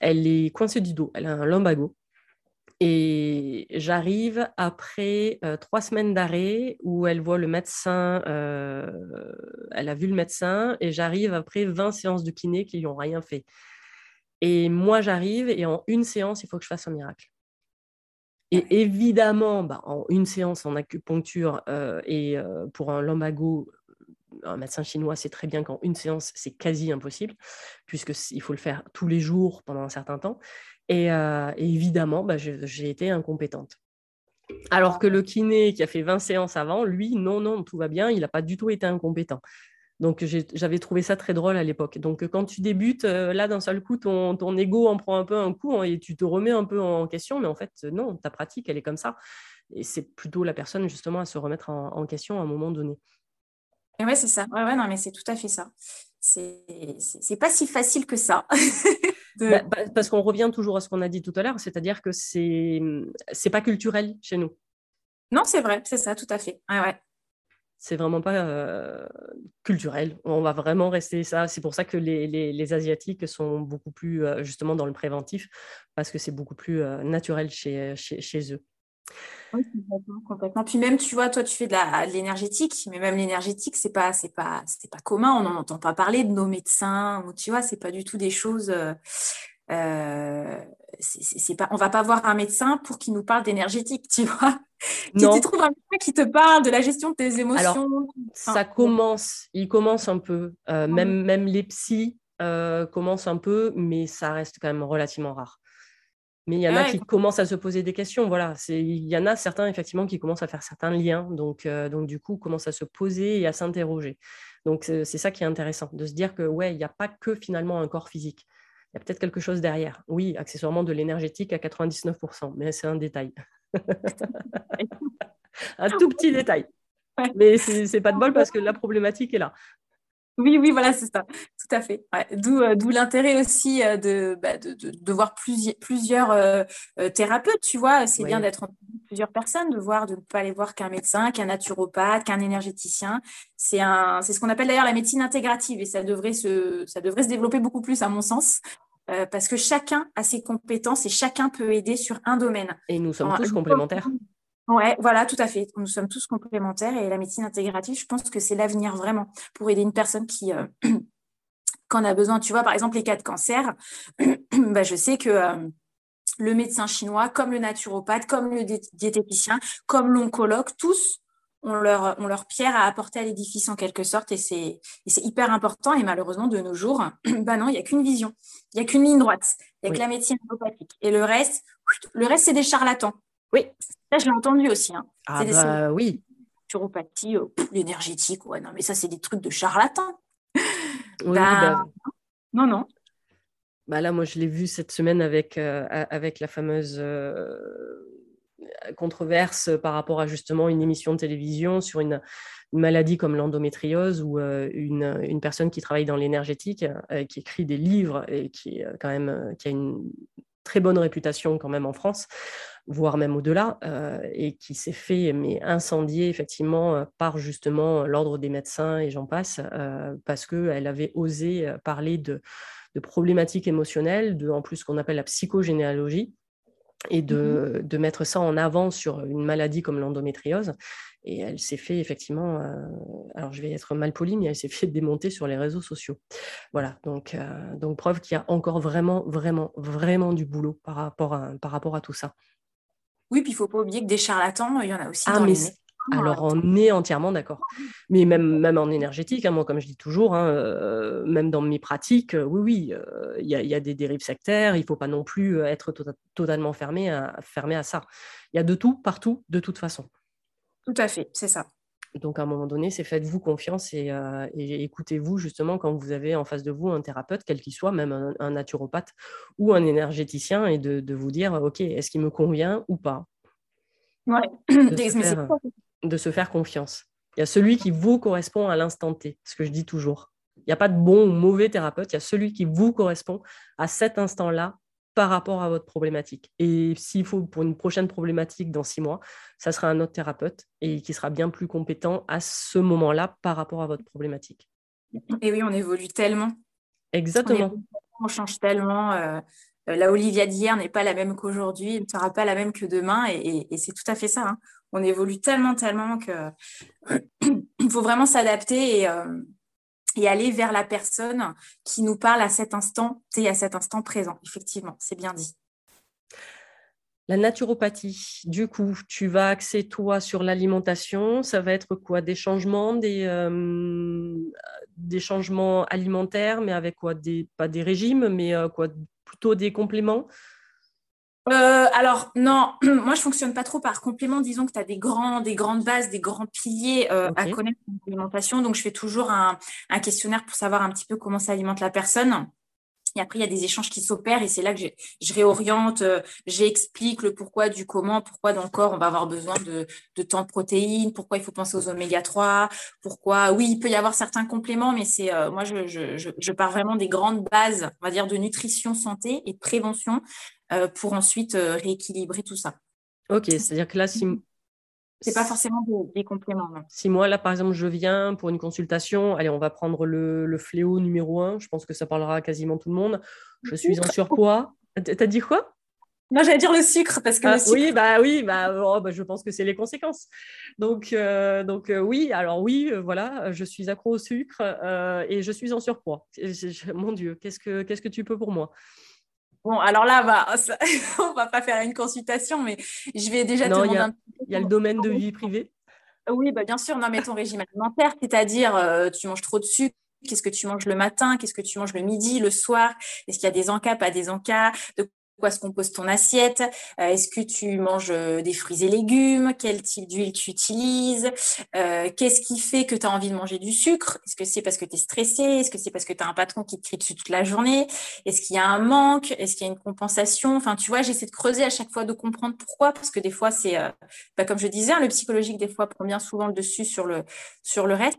elle est coincée du dos. Elle a un lumbago Et j'arrive après euh, trois semaines d'arrêt où elle voit le médecin, euh, elle a vu le médecin, et j'arrive après 20 séances de kiné qui lui ont rien fait. Et moi, j'arrive et en une séance, il faut que je fasse un miracle. Et évidemment, bah, en une séance en acupuncture euh, et pour un lumbago, un médecin chinois sait très bien qu'en une séance, c'est quasi impossible, puisqu'il faut le faire tous les jours pendant un certain temps. Et, évidemment, bah, j'ai été incompétente. Alors que le kiné qui a fait 20 séances avant, lui, non, non, tout va bien, il n'a pas du tout été incompétent. Donc j'avais trouvé ça très drôle à l'époque. Donc quand tu débutes, là d'un seul coup, ton, ego en prend un peu un coup hein, et tu te remets un peu en question, mais en fait, non, ta pratique, elle est comme ça. Et c'est plutôt la personne justement à se remettre en, question à un moment donné. Ouais, c'est ça. Ouais, ouais, non, mais c'est tout à fait ça. C'est pas si facile que ça. Bah, bah, parce qu'on revient toujours à ce qu'on a dit tout à l'heure, c'est-à-dire que c'est c'est pas culturel chez nous. Non, c'est vrai, c'est ça, tout à fait. Ouais, ouais. C'est vraiment pas euh, culturel. On va vraiment rester ça. C'est pour ça que les, les, Asiatiques sont beaucoup plus euh, justement dans le préventif, parce que c'est beaucoup plus euh, naturel chez, chez, chez eux. Oui, complètement, complètement. Puis même, tu vois, toi, tu fais de l'énergétique, mais même l'énergétique, c'est pas, c'est pas, c'est pas commun. On n'en entend pas parler de nos médecins, ou tu vois, c'est pas du tout des choses. Euh, euh c'est pas, on va pas voir un médecin pour qu'il nous parle d'énergétique, tu vois. Non. Tu, trouves un médecin qui te parle de la gestion de tes émotions? ça commence, il commence un peu. Euh, même, même les psys euh, commencent un peu, mais ça reste quand même relativement rare. Mais il y en a qui commencent à se poser des questions. Voilà, il y en a certains effectivement qui commencent à faire certains liens, donc, euh, donc du coup commencent à se poser et à s'interroger. Donc c'est ça qui est intéressant, de se dire que ouais, il n'y a pas que finalement un corps physique. Il y a peut-être quelque chose derrière. Oui, accessoirement de l'énergétique à 99%, mais c'est un détail. un tout petit détail. Mais c'est pas de bol parce que la problématique est là. Oui, oui, voilà, c'est ça, tout à fait. Euh, d'où l'intérêt aussi euh, bah, de, de, voir plusieurs euh, thérapeutes, tu vois. C'est bien d'être en plusieurs personnes, de voir, de ne pas aller voir qu'un médecin, qu'un naturopathe, qu'un énergéticien. C'est ce qu'on appelle d'ailleurs la médecine intégrative et ça devrait, se, ça devrait se développer beaucoup plus, à mon sens. parce que chacun a ses compétences et chacun peut aider sur un domaine. Et nous sommes tous complémentaires. Ouais, voilà, tout à fait. Nous sommes tous complémentaires et la médecine intégrative, je pense que c'est l'avenir vraiment pour aider une personne qui, euh, quand on a besoin, tu vois, par exemple, les cas de cancer, bah, je sais que euh, le médecin chinois, comme le naturopathe, comme le diététicien, comme l'oncologue, tous ont leur, ont leur pierre à apporter à l'édifice en quelque sorte et c'est hyper important. Et malheureusement, de nos jours, bah non, il n'y a qu'une vision, il n'y a qu'une ligne droite, il n'y a que la médecine allopathique. Et le reste, le reste, c'est des charlatans. Oui. Ça, je l'ai entendu aussi. Hein. Ah bah, oui. Naturopathie, euh, l'énergétique, ouais, non, mais ça, c'est des trucs de charlatans. Oui, bah, bah, non, non. Bah là, moi, je l'ai vu cette semaine avec, euh, avec la fameuse euh, controverse par rapport à justement une émission de télévision sur une, maladie comme l'endométriose ou une, une, personne qui travaille dans l'énergétique, qui écrit des livres et qui, quand même, qui a une très bonne réputation quand même en France, voire même au-delà, euh, et qui s'est fait mais incendier effectivement euh, par justement l'ordre des médecins et j'en passe, euh, parce qu'elle avait osé parler de, problématiques émotionnelles, de en plus ce qu'on appelle la psychogénéalogie, et de, mmh de, mettre ça en avant sur une maladie comme l'endométriose. Et elle s'est fait effectivement, euh, alors je vais être mal polie, mais elle s'est fait démonter sur les réseaux sociaux. Voilà, donc, euh, donc preuve qu'il y a encore vraiment, vraiment, vraiment du boulot par rapport à, par rapport à tout ça. Oui, puis il ne faut pas oublier que des charlatans, il y en a aussi ah, dans les alors, on est entièrement d'accord. Mais même, même en énergétique, hein, moi, comme je dis toujours, hein, euh, même dans mes pratiques, oui, oui, il y, a des dérives sectaires. Il ne faut pas non plus être tota-, totalement fermé à, fermé à ça. Il y a de tout, partout, de toute façon. Tout à fait, c'est ça. Donc, à un moment donné, c'est faites-vous confiance euh, et, écoutez-vous justement quand vous avez en face de vous un thérapeute, quel qu'il soit, même un, naturopathe ou un énergéticien, et de, vous dire, OK, est-ce qu'il me convient ou pas? Ouais. de, se faire, de se faire confiance. Il y a celui qui vous correspond à l'instant T, ce que je dis toujours. Il n'y a pas de bon ou mauvais thérapeute, il y a celui qui vous correspond à cet instant-là par rapport à votre problématique. Et s'il faut pour une prochaine problématique dans six mois, ça sera un autre thérapeute et qui sera bien plus compétent à ce moment-là par rapport à votre problématique. Et oui, on évolue tellement. Exactement. On, change tellement. Euh, la Olivia d'hier n'est pas la même qu'aujourd'hui, ne sera pas la même que demain. Et, c'est tout à fait ça. Hein. On évolue tellement, tellement qu'il faut vraiment s'adapter et, et aller vers la personne qui nous parle à cet instant et à cet instant présent. Effectivement, c'est bien dit. La naturopathie, du coup, tu vas axer toi sur l'alimentation. Ça va être quoi? Des changements, des, euh, des changements alimentaires, mais avec quoi? Des, Pas des régimes, mais euh, quoi? Plutôt des compléments? Euh, alors non, moi je fonctionne pas trop par complément. Disons que tu as des, grands, des grandes bases, des grands piliers à connaître en alimentation. Donc je fais toujours un, un, questionnaire pour savoir un petit peu comment s'alimente la personne. Et après, il y a des échanges qui s'opèrent et c'est là que je, réoriente, euh, j'explique le pourquoi du comment, pourquoi dans le corps on va avoir besoin de, de tant de protéines, pourquoi il faut penser aux oméga 3, pourquoi, oui, il peut y avoir certains compléments, mais c'est euh, moi, je, je, je, pars vraiment des grandes bases, on va dire, de nutrition, santé et de prévention euh, pour ensuite rééquilibrer tout ça. Ok, c'est-à-dire que là, si, c'est pas forcément des, compléments. Si moi, là, par exemple, je viens pour une consultation, allez, on va prendre le, fléau numéro un, je pense que ça parlera à quasiment tout le monde. Je suis en surpoids. T'as dit quoi? Non, j'allais dire le sucre parce que ah, oui, bah oui, bah, oh, bah, je pense que c'est les conséquences. Donc, euh, donc euh, oui, alors oui, euh, voilà, je suis accro au sucre et je suis en surpoids. mon Dieu, qu'est-ce que qu'est-ce que tu peux pour moi? Bon, alors là, bah, on va pas faire une consultation, mais je vais déjà te demander un Il y a le domaine de vie privée. Oui, bah, bien sûr. Non, mais ton régime alimentaire, c'est-à-dire euh, tu manges trop de sucre, qu'est-ce que tu manges le matin, qu'est-ce que tu manges le midi, le soir, est-ce qu'il y a des encas, pas des encas, de quoi se compose ton assiette? Euh, Est-ce que tu manges euh, des fruits et légumes? Quel type d'huile tu utilises? Euh, Qu'est-ce qui fait que tu as envie de manger du sucre? Est-ce que c'est parce que tu es stressé? Est-ce que c'est parce que tu as un patron qui te crie dessus toute la journée? Est-ce qu'il y a un manque? Est-ce qu'il y a une compensation? Enfin, tu vois, j'essaie de creuser à chaque fois, de comprendre pourquoi, parce que des fois, c'est, bah, comme je disais, hein, le psychologique, des fois, prend bien souvent le dessus sur le, sur le reste.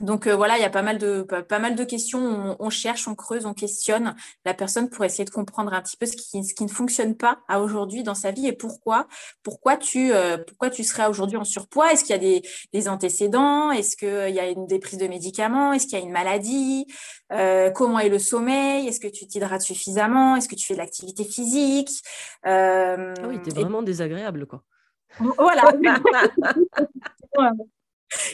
Donc euh, voilà, il y a pas mal de, pas, mal de questions. On, cherche, on creuse, on questionne la personne pour essayer de comprendre un petit peu ce qui, ce qui ne fonctionne pas à aujourd'hui dans sa vie et pourquoi. Pourquoi tu, euh, pourquoi tu serais aujourd'hui en surpoids? Est-ce qu'il y a des, des antécédents? Est-ce qu'il y a une, des prises de médicaments? Est-ce qu'il y a une maladie? Euh, Comment est le sommeil? Est-ce que tu t'hydrates suffisamment? Est-ce que tu fais de l'activité physique? Ah oui, tu es vraiment désagréable, quoi. Voilà.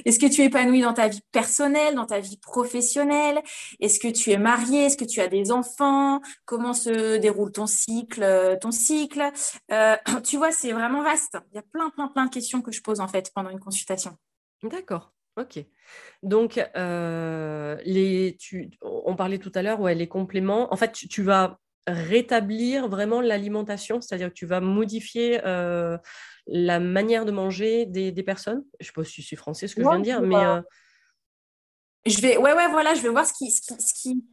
Est-ce que tu es dans ta vie personnelle, dans ta vie professionnelle? Est-ce que tu es marié Est-ce que tu as des enfants? Comment se déroule ton cycle euh, Ton cycle? Euh, Tu vois, c'est vraiment vaste. Il y a plein, plein, plein de questions que je pose en fait pendant une consultation. D'accord. Ok. Donc, euh, on parlait tout à l'heure, ouais, les compléments. En fait, tu vas rétablir vraiment l'alimentation, c'est-à-dire que tu vas modifier euh, la manière de manger des, personnes? Je ne sais pas si c'est français ce que je viens de dire, mais... Euh, je vais, ouais, ouais, voilà, je vais voir ce qui, ce qui, ce qui,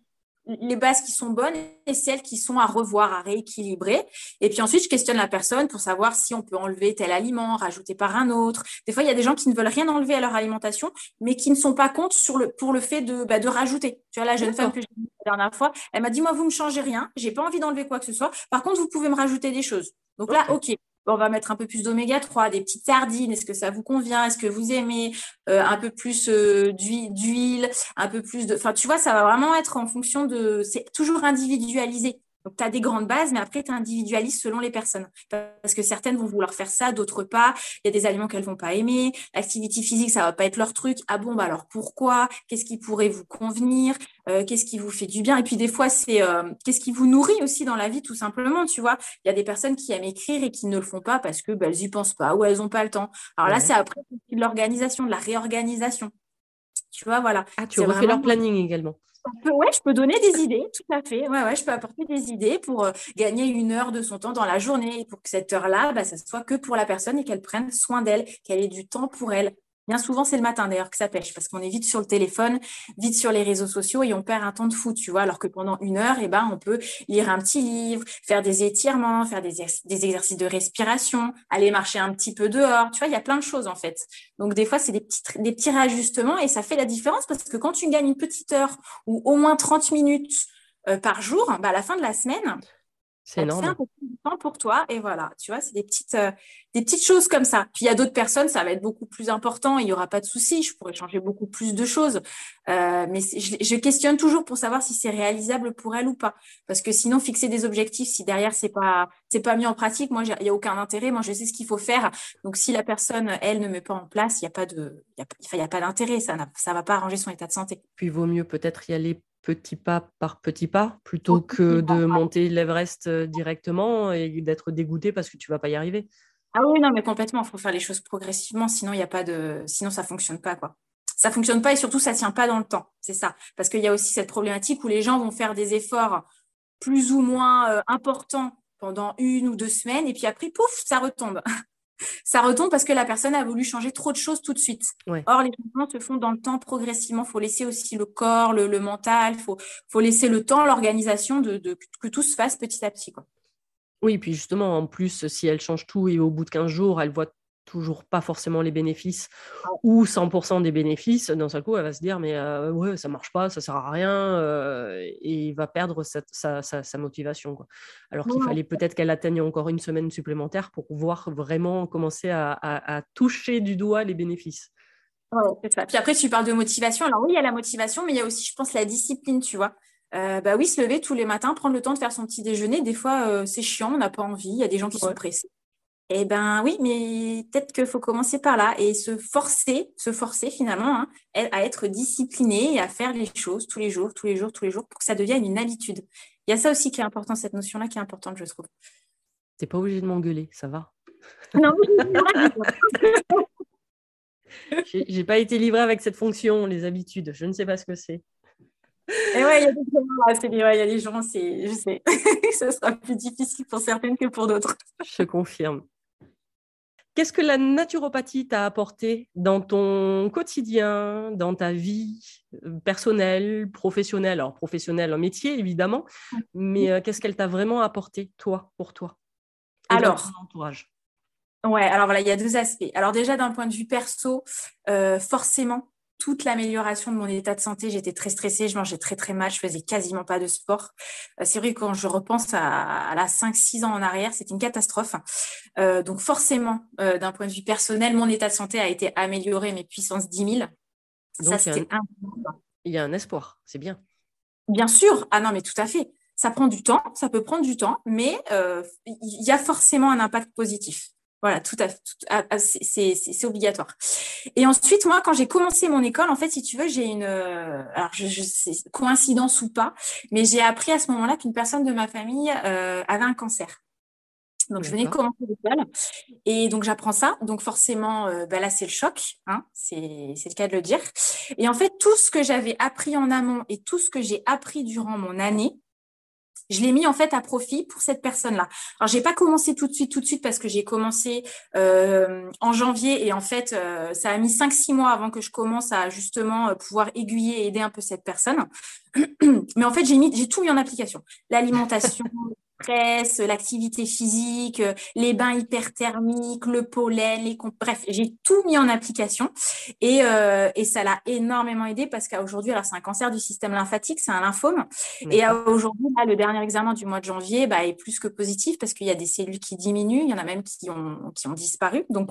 les bases qui sont bonnes et celles qui sont à revoir, à rééquilibrer. Et puis ensuite, je questionne la personne pour savoir si on peut enlever tel aliment, rajouter par un autre. Des fois, il y a des gens qui ne veulent rien enlever à leur alimentation, mais qui ne sont pas contre sur le, pour le fait de, bah, de rajouter. Tu vois, la jeune femme que j'ai vue la dernière fois, elle m'a dit, moi, vous ne me changez rien, j'ai pas envie d'enlever quoi que ce soit. Par contre, vous pouvez me rajouter des choses. Donc là, OK, on va mettre un peu plus d'oméga 3, des petites sardines. Est-ce que ça vous convient? Est-ce que vous aimez? Euh, un peu plus euh, d'huile, un peu plus de. Enfin, tu vois, ça va vraiment être en fonction de. C'est toujours individualisé. Donc, tu as des grandes bases, mais après, tu individualises selon les personnes. Parce que certaines vont vouloir faire ça, d'autres pas. Il y a des aliments qu'elles vont pas aimer. L'activité physique, ça va pas être leur truc. Ah bon, bah alors pourquoi? Qu'est-ce qui pourrait vous convenir? Euh, Qu'est-ce qui vous fait du bien? Et puis, des fois, c'est euh, qu'est-ce qui vous nourrit aussi dans la vie, tout simplement. Tu vois, il y a des personnes qui aiment écrire et qui ne le font pas parce que bah, elles y pensent pas ou elles ont pas le temps. Alors là, c'est après de l'organisation, de la réorganisation. Tu vois, voilà. Ah, tu refais leur planning également. Je peux donner des idées, tout à fait. Ouais, je peux apporter des idées pour euh, gagner une heure de son temps dans la journée pour que cette heure-là, bah, ça soit que pour la personne et qu'elle prenne soin d'elle, qu'elle ait du temps pour elle. Bien souvent, c'est le matin d'ailleurs que ça pêche parce qu'on est vite sur le téléphone, vite sur les réseaux sociaux et on perd un temps de fou, tu vois. Alors que pendant une heure, eh ben, on peut lire un petit livre, faire des étirements, faire des, des exercices de respiration, aller marcher un petit peu dehors. Tu vois, il y a plein de choses en fait. Donc, des fois, c'est des petits, des petits réajustements et ça fait la différence parce que quand tu gagnes une petite heure ou au moins 30 minutes euh, par jour, bah, à la fin de la semaine, c'est bah, énorme. Temps pour toi et voilà, tu vois, c'est des petites, euh, des petites choses comme ça. Puis il y a d'autres personnes, ça va être beaucoup plus important, il n'y aura pas de souci, je pourrais changer beaucoup plus de choses. Euh, mais je, questionne toujours pour savoir si c'est réalisable pour elle ou pas. Parce que sinon, fixer des objectifs, si derrière, c'est pas, c'est pas mis en pratique, moi, il n'y a aucun intérêt. Moi, je sais ce qu'il faut faire. Donc, si la personne, elle, ne met pas en place, il n'y a pas de, il y a, pas d'intérêt. Ça ça va pas arranger son état de santé. Puis, vaut mieux peut-être y aller petit pas par petit pas plutôt que de monter l'Everest euh, directement et d'être dégoûté parce que tu vas pas y arriver. Ah oui, non, mais complètement. Il faut faire les choses progressivement, sinon il y a pas de, sinon ça fonctionne pas quoi. Ça fonctionne pas et surtout ça tient pas dans le temps. C'est ça, parce qu'il y a aussi cette problématique où les gens vont faire des efforts plus ou moins euh, importants pendant une ou deux semaines et puis après pouf, ça retombe. ça retombe parce que la personne a voulu changer trop de choses tout de suite. Or, les changements se font dans le temps progressivement. Il faut laisser aussi le corps, le, mental, il faut, faut, laisser le temps, l'organisation de, de, que tout se fasse petit à petit. Quoi. Oui, puis justement, en plus, si elle change tout et au bout de 15 jours, elle voit toujours pas forcément les bénéfices ou 100% des bénéfices, d'un seul coup, elle va se dire, mais euh, ouais, ça marche pas, ça sert à rien, euh, et il va perdre sa, motivation. Quoi. Alors qu'il fallait peut-être qu'elle atteigne encore une semaine supplémentaire pour pouvoir vraiment commencer à, toucher du doigt les bénéfices. c'est ça. Puis après, tu parles de motivation. Alors oui, il y a la motivation, mais il y a aussi, je pense, la discipline, tu vois. Euh, bah oui, se lever tous les matins, prendre le temps de faire son petit déjeuner. Des fois, euh, c'est chiant, on n'a pas envie. Il y a des gens qui sont pressés. Eh ben oui, mais peut-être qu'il faut commencer par là et se forcer, se forcer finalement hein, à être discipliné et à faire les choses tous les jours, tous les jours, tous les jours pour que ça devienne une habitude. Il y a ça aussi qui est important, cette notion-là qui est importante, je trouve. T'es pas obligé de m'engueuler, ça va. Non, j'ai pas été livrée avec cette fonction, les habitudes. Je ne sais pas ce que c'est. Et ouais, il y a des gens, il y a des gens, je sais, ça sera plus difficile pour certaines que pour d'autres. Je confirme. Qu'est-ce que la naturopathie t'a apporté dans ton quotidien, dans ta vie euh, personnelle, professionnelle? Alors, professionnelle en métier, évidemment, mais euh, qu'est-ce qu'elle t'a vraiment apporté, toi, pour toi Alors, ton entourage? Ouais, alors voilà, il y a deux aspects. Alors déjà, d'un point de vue perso, euh, forcément, toute l'amélioration de mon état de santé. J'étais très stressée, je mangeais très très mal, je faisais quasiment pas de sport. Euh, c'est vrai que quand je repense à, la 5-6 ans en arrière, c'était une catastrophe. Euh, donc forcément, euh, d'un point de vue personnel, mon état de santé a été amélioré, mes puissances 10 000. Ça, c'était Il y a un espoir, c'est bien. Bien sûr, ah non, mais tout à fait. Ça prend du temps, ça peut prendre du temps, mais il y a forcément un impact positif. Voilà, tout à fait. C'est obligatoire. Et ensuite, moi, quand j'ai commencé mon école, en fait, si tu veux, j'ai une. Euh, alors, je, je sais, coïncidence ou pas, mais j'ai appris à ce moment-là qu'une personne de ma famille euh, avait un cancer. Donc, je venais de commencer l'école. Et donc, j'apprends ça. Donc, forcément, euh, bah là, c'est le choc. Hein, c'est le cas de le dire. Et en fait, tout ce que j'avais appris en amont et tout ce que j'ai appris durant mon année, je l'ai mis en fait à profit pour cette personne-là. Alors j'ai pas commencé tout de suite, tout de suite parce que j'ai commencé euh, en janvier et en fait euh, ça a mis 5-6 mois avant que je commence à justement euh, pouvoir aiguiller et aider un peu cette personne. Mais en fait j'ai j'ai tout mis en application. L'alimentation, stress, l'activité physique, les bains hyperthermiques, le pollen, les bref, j'ai tout mis en application et, euh, et ça l'a énormément aidé parce qu'aujourd'hui, alors c'est un cancer du système lymphatique, c'est un lymphome et aujourd'hui, là, le dernier examen du mois de janvier bah, est plus que positif parce qu'il y a des cellules qui diminuent, il y en a même qui ont, qui ont disparu. Donc,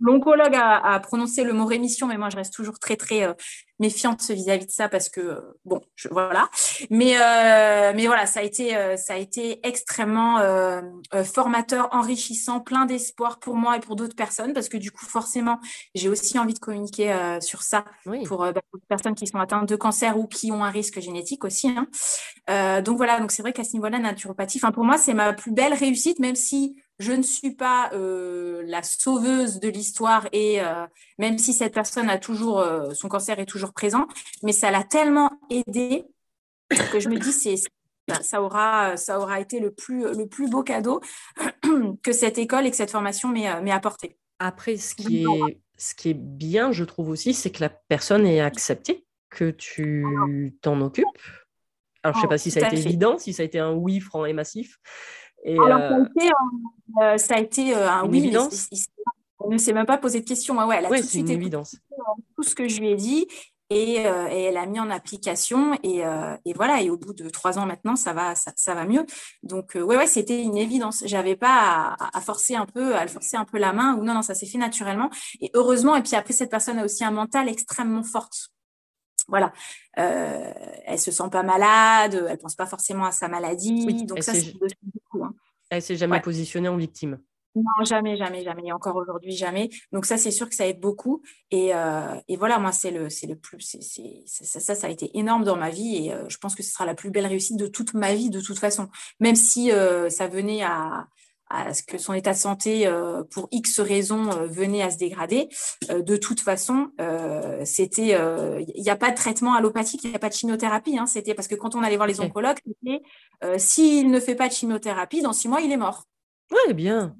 l'oncologue a, a, prononcé le mot rémission, mais moi, je reste toujours très, très euh, méfiante vis-à-vis de ça parce que bon, je, voilà. Mais euh, mais voilà, ça a été euh, ça a été extrêmement euh, formateur, enrichissant, plein d'espoir pour moi et pour d'autres personnes parce que du coup forcément j'ai aussi envie de communiquer sur ça bah, pour, les personnes qui sont atteintes de cancer ou qui ont un risque génétique aussi. Hein. donc voilà, donc c'est vrai qu'à ce niveau-là, naturopathie, enfin pour moi c'est ma plus belle réussite, même si je ne suis pas euh, la sauveuse de l'histoire et euh, même si cette personne a toujours euh, son cancer est toujours présent, mais ça l'a tellement aidé que je me dis c'est ça aura ça aura été le plus le plus beau cadeau que cette école et que cette formation m'ait apporté. Après, ce qui est ce qui est bien, je trouve aussi, c'est que la personne ait accepté que tu t'en occupes. Alors, je ne sais oh, pas si ça a été évident, si ça a été un oui franc et massif, alors, ça a été, euh, euh, un oui, évidence. on ne s'est même pas posé de questions. Ouais, c'est une évidence. Tout ce que je lui ai dit. et, euh, elle a mis en application et, voilà. Et au bout de trois ans maintenant, ça va, ça, va mieux. Donc ouais, ouais, c'était une évidence. J'avais pas à, forcer un peu, à forcer un peu la main ou non, non, ça s'est fait naturellement. Et heureusement. Et puis après, cette personne a aussi un mental extrêmement fort voilà, euh, elle se sent pas malade, elle pense pas forcément à sa maladie. donc ça, c'est beaucoup. Hein. Elle s'est jamais positionnée en victime. Non, jamais, jamais, jamais. encore aujourd'hui, jamais. Donc ça, c'est sûr que ça aide beaucoup. Et, euh, voilà, moi, c'est le, c'est le plus, c'est, ça, ça, a été énorme dans ma vie. Et euh, je pense que ce sera la plus belle réussite de toute ma vie, de toute façon. Même si euh, ça venait à, à ce que son état de santé, euh, pour X raisons, euh, venait à se dégrader, euh, de toute façon, c'était, il n'y a pas de traitement allopathique, il n'y a pas de chimiothérapie. Hein, c'était parce que quand on allait voir les oncologues, c'était s'il ne fait pas de chimiothérapie, dans six mois, il est mort. Oui, bien.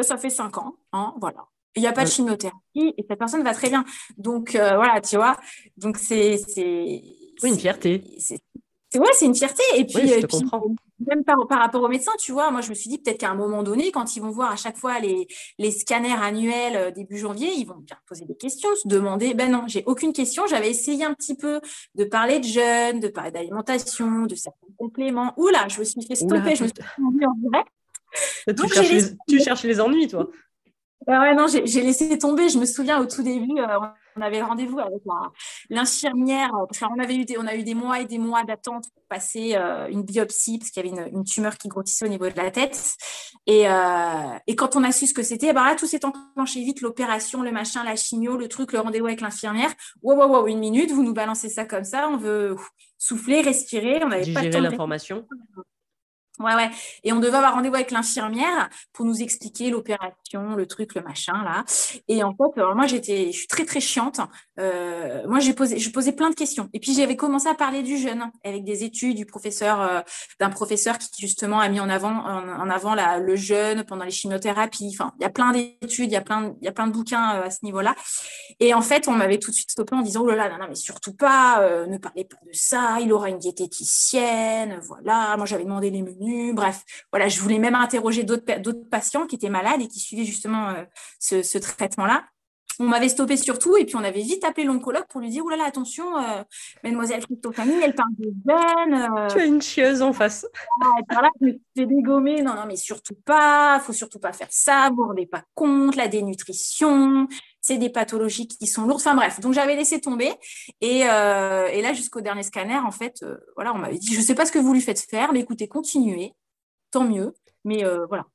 Ça fait cinq ans, hein, voilà. Il n'y a pas de chimiothérapie et cette personne va très bien. Donc voilà, tu vois. Donc c'est. Oui, une fierté. C'est, ouais, c'est une fierté. Et puis, je te comprends même par, rapport aux médecins, tu vois, moi je me suis dit peut-être qu'à un moment donné, quand ils vont voir à chaque fois les, les scanners annuels euh, début janvier, ils vont bien poser des questions, se demander. Ben non, j'ai aucune question. J'avais essayé un petit peu de parler de jeunes, de parler d'alimentation, de certains compléments. Oula, je me suis fait stopper, je me suis fait en direct. tu, cherches les, tu cherches les ennuis, toi. ouais, non, j'ai laissé tomber. Je me souviens au tout début, euh, on avait rendez-vous avec l'infirmière, parce qu'on avait eu des, on a eu des mois et des mois d'attente pour passer euh, une biopsie, parce qu'il y avait une, tumeur qui grossissait au niveau de la tête. Et, euh, et quand on a su ce que c'était, bah là, tout s'est enclenché vite, l'opération, le machin, la chimio, le truc, le rendez-vous avec l'infirmière. Wow, wow, wow, une minute, vous nous balancez ça comme ça, on veut souffler, respirer. On n'avait pas l'information. Ouais, ouais. Et on devait avoir rendez-vous avec l'infirmière pour nous expliquer l'opération, le truc, le machin, là. Et en fait, moi, j'étais, je suis très, très chiante. Euh, moi, j'ai posé, je posais plein de questions. Et puis, j'avais commencé à parler du jeune avec des études du professeur, euh, d'un professeur qui, justement, a mis en avant, en, avant la, le jeune pendant les chimiothérapies. Enfin, il y a plein d'études, il y a plein, il y a plein de bouquins euh, à ce niveau-là. Et en fait, on m'avait tout de suite stoppé en disant, oh là là, non, non mais surtout pas, ne parlez pas de ça, il aura une diététicienne, voilà. Moi, j'avais demandé les menus Bref, voilà, je voulais même interroger d'autres patients qui étaient malades et qui suivaient justement euh, ce, traitement-là. On m'avait stoppé surtout et puis on avait vite appelé l'oncologue pour lui dire oulala, attention, euh, mademoiselle Cryptophanie, elle parle de jeunes. Euh. tu as une chieuse en face. par là, je me suis dégommée. Non, non, mais surtout pas, faut surtout pas faire ça, vous ne vous rendez pas compte, la dénutrition, c'est des pathologies qui sont lourdes. Enfin bref, donc j'avais laissé tomber. Et, euh, et là, jusqu'au dernier scanner, en fait, euh, voilà, on m'avait dit, je ne sais pas ce que vous lui faites faire, mais écoutez, continuez, tant mieux. Mais euh, voilà.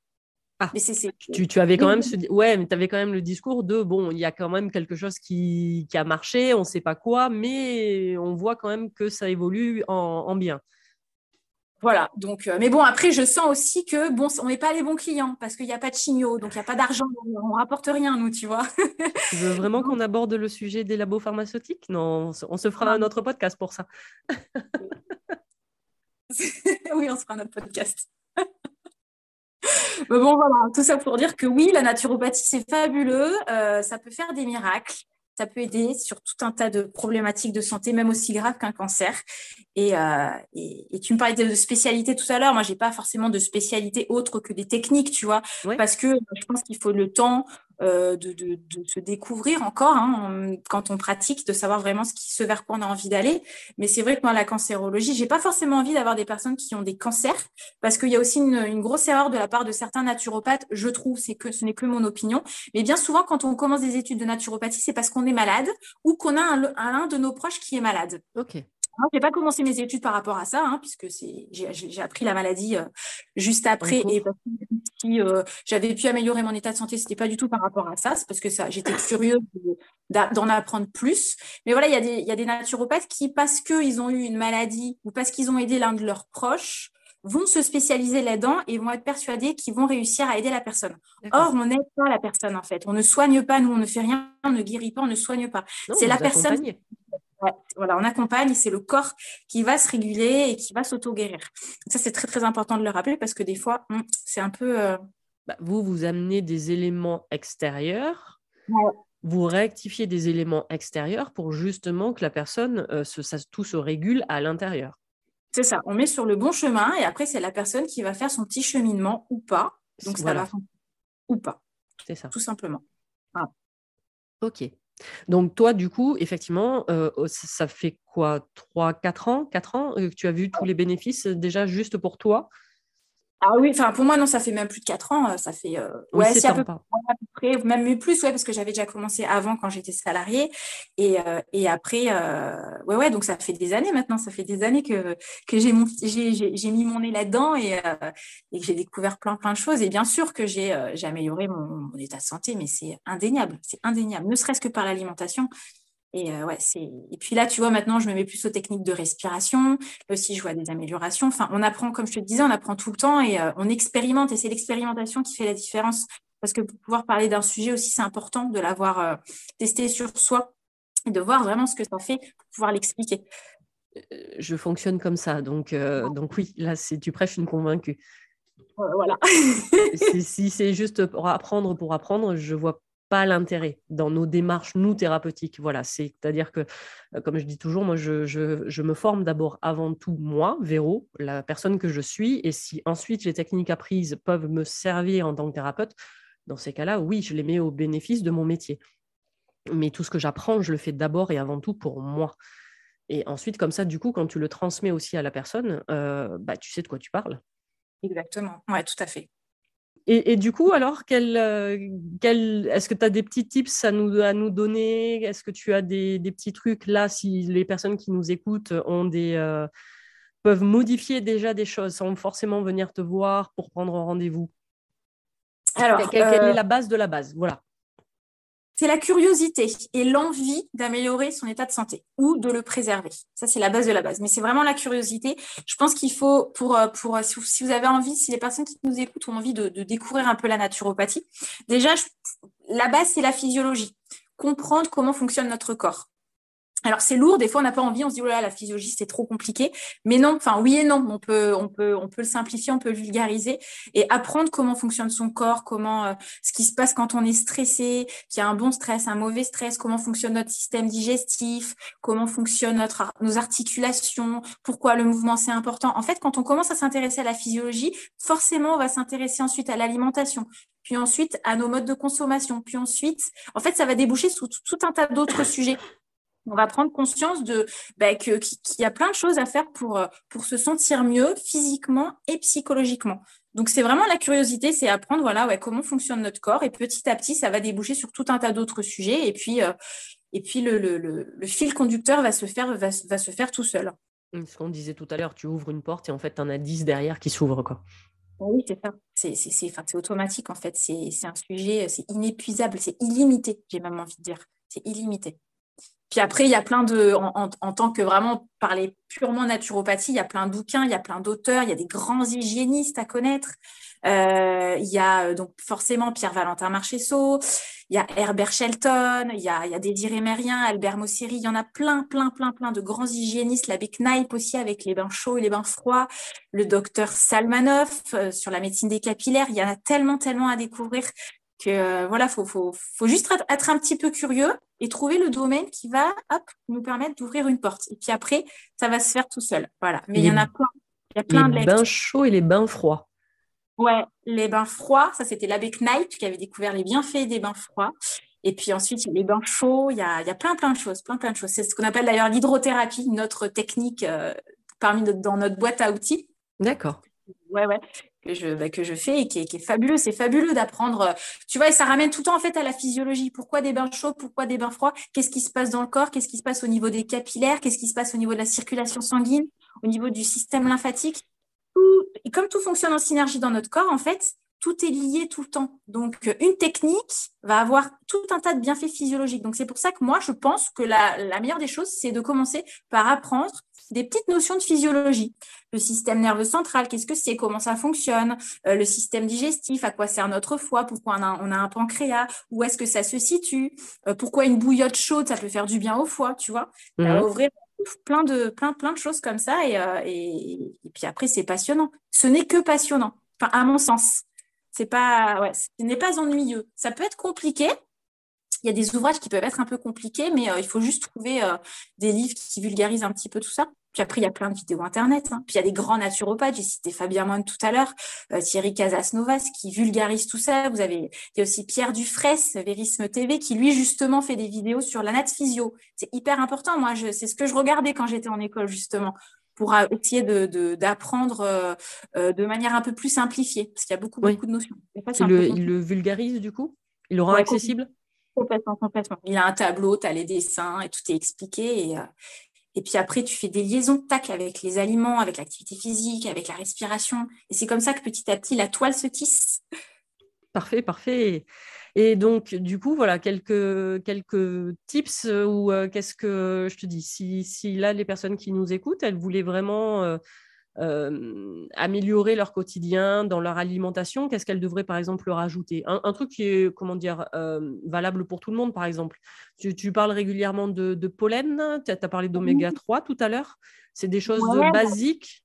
Ah, mais c'est, Tu, tu, avais quand même ce, ouais, mais avais quand même le discours de bon, il y a quand même quelque chose qui, qui a marché, on ne sait pas quoi, mais on voit quand même que ça évolue en, en bien. Voilà, donc, euh, mais bon, après, je sens aussi que, bon, on n'est pas les bons clients parce qu'il n'y a pas de chimio, donc il n'y a pas d'argent, on ne rapporte rien, nous, tu vois. tu veux vraiment qu'on aborde le sujet des labos pharmaceutiques? Non, on se fera un autre podcast pour ça. oui, on se fera un autre podcast. mais bon, voilà, tout ça pour dire que oui, la naturopathie, c'est fabuleux, euh, ça peut faire des miracles ça peut aider sur tout un tas de problématiques de santé, même aussi graves qu'un cancer. Et, euh, et, tu me parlais de spécialité tout à l'heure. Moi, j'ai pas forcément de spécialité autre que des techniques, tu vois, parce que je pense qu'il faut le temps euh, de, de, se découvrir encore hein, quand on pratique, de savoir vraiment ce, qui, ce vers quoi on a envie d'aller. Mais c'est vrai que moi, la cancérologie, j'ai pas forcément envie d'avoir des personnes qui ont des cancers, parce qu'il y a aussi une, grosse erreur de la part de certains naturopathes. Je trouve, c'est que ce n'est que mon opinion. Mais bien souvent, quand on commence des études de naturopathie, c'est parce qu'on est malade ou qu'on a un, un, de nos proches qui est malade. Je n'ai pas commencé mes études par rapport à ça, hein, puisque j'ai appris la maladie euh, juste après. Et si euh, j'avais pu améliorer mon état de santé, ce n'était pas du tout par rapport à ça. C'est parce que ça, j'étais curieuse d'en apprendre plus. Mais voilà, il y, a des, y a des naturopathes qui, parce qu'ils ont eu une maladie ou parce qu'ils ont aidé l'un de leurs proches, vont se spécialiser là-dedans et vont être persuadés qu'ils vont réussir à aider la personne. Or, on n'aide pas la personne, en fait. On ne soigne pas, nous, on ne fait rien, on ne guérit pas, on ne soigne pas. C'est la personne voilà, on accompagne, c'est le corps qui va se réguler et qui va s'auto-guérir. Ça, c'est très, très important de le rappeler parce que des fois, hmm, c'est un peu... Euh, bah, vous, vous amenez des éléments extérieurs, vous rectifiez des éléments extérieurs pour justement que la personne, euh, ça, tout se régule à l'intérieur. C'est ça, on met sur le bon chemin et après, c'est la personne qui va faire son petit cheminement ou pas. Donc, ça va ou pas. C'est ça. Tout simplement. Ok. Donc toi, du coup, effectivement, euh, ça fait quoi 3, 4 ans 4 ans que tu as vu tous les bénéfices déjà juste pour toi? Ah oui, enfin pour moi non, ça fait même plus de 4 ans, euh, ça fait euh, ouais, c'est à, peu, près, même plus, ouais, parce que j'avais déjà commencé avant quand j'étais salariée. Et, euh, et après ouais ouais, donc ça fait des années maintenant, ça fait des années que que j'ai j'ai mis mon nez là-dedans et, et que j'ai découvert plein plein de choses. Et bien sûr que j'ai j'ai amélioré mon, mon, état de santé, mais c'est indéniable, c'est indéniable, ne serait-ce que par l'alimentation. Et, euh, ouais, et puis là, tu vois, maintenant, je me mets plus aux techniques de respiration. Là aussi, je vois des améliorations. Enfin, on apprend, comme je te disais, on apprend tout le temps et euh, on expérimente. Et c'est l'expérimentation qui fait la différence. Parce que pour pouvoir parler d'un sujet aussi, c'est important de l'avoir euh, testé sur soi et de voir vraiment ce que ça fait pour pouvoir l'expliquer. Je fonctionne comme ça. Donc, donc oui, là, c'est, tu prêches une convaincue. Voilà. si c'est juste pour apprendre pour apprendre, je vois pas l'intérêt dans nos démarches, nous, thérapeutiques. Voilà, c'est-à-dire que, euh, comme je dis toujours, moi, je, me forme d'abord avant tout, moi, Véro, la personne que je suis, et si ensuite les techniques apprises peuvent me servir en tant que thérapeute, dans ces cas-là, oui, je les mets au bénéfice de mon métier. Mais tout ce que j'apprends, je le fais d'abord et avant tout pour moi. Et ensuite, comme ça, du coup, quand tu le transmets aussi à la personne, euh, bah, tu sais de quoi tu parles. Exactement, ouais, tout à fait. Et, du coup, alors, euh, est-ce que tu as des petits tips à nous, à nous donner? Est-ce que tu as des, petits trucs? Là, si les personnes qui nous écoutent ont des, euh, peuvent modifier déjà des choses sans forcément venir te voir pour prendre rendez-vous. Alors, quelle, est euh, la base de la base? Voilà c'est la curiosité et l'envie d'améliorer son état de santé ou de le préserver. Ça, c'est la base de la base. Mais c'est vraiment la curiosité. Je pense qu'il faut, pour, euh, pour, si vous avez envie, si les personnes qui nous écoutent ont envie de, découvrir un peu la naturopathie, déjà, la base, c'est la physiologie. Comprendre comment fonctionne notre corps. Alors c'est lourd, des fois on n'a pas envie, on se dit oh là, la physiologie c'est trop compliqué, mais non, enfin oui et non, on peut on peut on peut le simplifier, on peut le vulgariser et apprendre comment fonctionne son corps, comment euh, ce qui se passe quand on est stressé, qu'il y a un bon stress, un mauvais stress, comment fonctionne notre système digestif, comment fonctionnent notre nos articulations, pourquoi le mouvement c'est important. En fait, quand on commence à s'intéresser à la physiologie, forcément on va s'intéresser ensuite à l'alimentation, puis ensuite à nos modes de consommation, puis ensuite, en fait, ça va déboucher sur tout un tas d'autres sujets on va prendre conscience de bah, qu'il y a plein de choses à faire pour, euh, pour se sentir mieux physiquement et psychologiquement. Donc c'est vraiment la curiosité, c'est apprendre voilà ouais, comment fonctionne notre corps et petit à petit ça va déboucher sur tout un tas d'autres sujets et puis euh, et puis le, le, le, fil conducteur va se faire va, va se faire tout seul. Ce qu'on disait tout à l'heure, tu ouvres une porte et en fait tu en as dix derrière qui s'ouvrent quoi. Oui, c'est ça. C'est automatique en fait. C'est un sujet, c'est inépuisable, c'est illimité, j'ai même envie de dire. C'est illimité. Puis après, il y a plein de, en, tant que vraiment parler purement naturopathie, il y a plein de bouquins, il y a plein d'auteurs, il y a des grands hygiénistes à connaître. Euh, il y a euh, donc forcément Pierre-Valentin Marchesso, il y a Herbert Shelton, il y a, il y a Albert Mosseri, il y en a plein, plein, plein, plein de grands hygiénistes. L'abbé Kneip aussi avec les bains chauds et les bains froids, le docteur Salmanov euh, sur la médecine des capillaires. Il y en a tellement, tellement à découvrir que voilà, faut, faut, faut juste être un petit peu curieux et trouver le domaine qui va hop, nous permettre d'ouvrir une porte. Et puis après, ça va se faire tout seul. Voilà. Mais il y en a plein. Il y a plein les bains chauds et les bains froids. Ouais, les bains froids, ça c'était l'abbé Knight qui avait découvert les bienfaits des bains froids. Et puis ensuite, il y a les bains chauds, il y a, il y a plein, plein de choses, plein, plein de choses. C'est ce qu'on appelle d'ailleurs l'hydrothérapie, notre technique euh, parmi dans notre boîte à outils. D'accord. Ouais, ouais que je, bah, que je fais et qui est, fabuleux. C'est fabuleux d'apprendre. Euh, tu vois, et ça ramène tout le temps en fait à la physiologie. Pourquoi des bains chauds? Pourquoi des bains froids? Qu'est-ce qui se passe dans le corps? Qu'est-ce qui se passe au niveau des capillaires? Qu'est-ce qui se passe au niveau de la circulation sanguine? Au niveau du système lymphatique? Et comme tout fonctionne en synergie dans notre corps, en fait, tout est lié tout le temps. Donc, euh, une technique va avoir tout un tas de bienfaits physiologiques. Donc, c'est pour ça que moi, je pense que la, la meilleure des choses, c'est de commencer par apprendre des petites notions de physiologie. Le système nerveux central, qu'est-ce que c'est, comment ça fonctionne, euh, le système digestif, à quoi sert notre foie, pourquoi on a, on a un pancréas, où est-ce que ça se situe, euh, pourquoi une bouillotte chaude, ça peut faire du bien au foie, tu vois? Mhm. ouvrir plein de, plein, plein de choses comme ça et, euh, et, puis après, c'est passionnant. Ce n'est que passionnant, enfin, à mon sens. C'est pas, ouais, ce n'est pas ennuyeux. Ça peut être compliqué, il y a des ouvrages qui peuvent être un peu compliqués, mais il faut juste trouver des livres qui vulgarisent un petit peu tout ça Puis après, il y a plein de vidéos Internet. Hein. Puis il y a des grands naturopathes. J'ai cité Fabien Moine tout à l'heure, euh, Thierry Casasnovas qui vulgarise tout ça. Vous avez, il y a aussi Pierre Dufresne, Vérisme TV, qui lui, justement, fait des vidéos sur la physio. C'est hyper important. Moi, c'est ce que je regardais quand j'étais en école, justement pour essayer d'apprendre de, de, manière un peu plus simplifiée, parce qu'il y a beaucoup, beaucoup de notions. Il le, il le, vulgarise du coup? Il le rend accessible? Complètement, complètement. Il a un tableau, tu as les dessins et tout est expliqué. Et, et puis après, tu fais des liaisons, tac, avec les aliments, avec l'activité physique, avec la respiration. Et c'est comme ça que petit à petit, la toile se tisse. Parfait, parfait. Et donc, du coup, voilà, quelques, quelques tips ou euh, qu'est-ce que je te dis? Si, si, là, les personnes qui nous écoutent, elles voulaient vraiment euh, euh, améliorer leur quotidien dans leur alimentation, qu'est-ce qu'elles devraient, par exemple, rajouter un, truc qui est, comment dire, valable pour tout le monde, par exemple. Tu, tu parles régulièrement de, de pollen, tu as, parlé d'oméga 3 tout à l'heure. C'est des choses basiques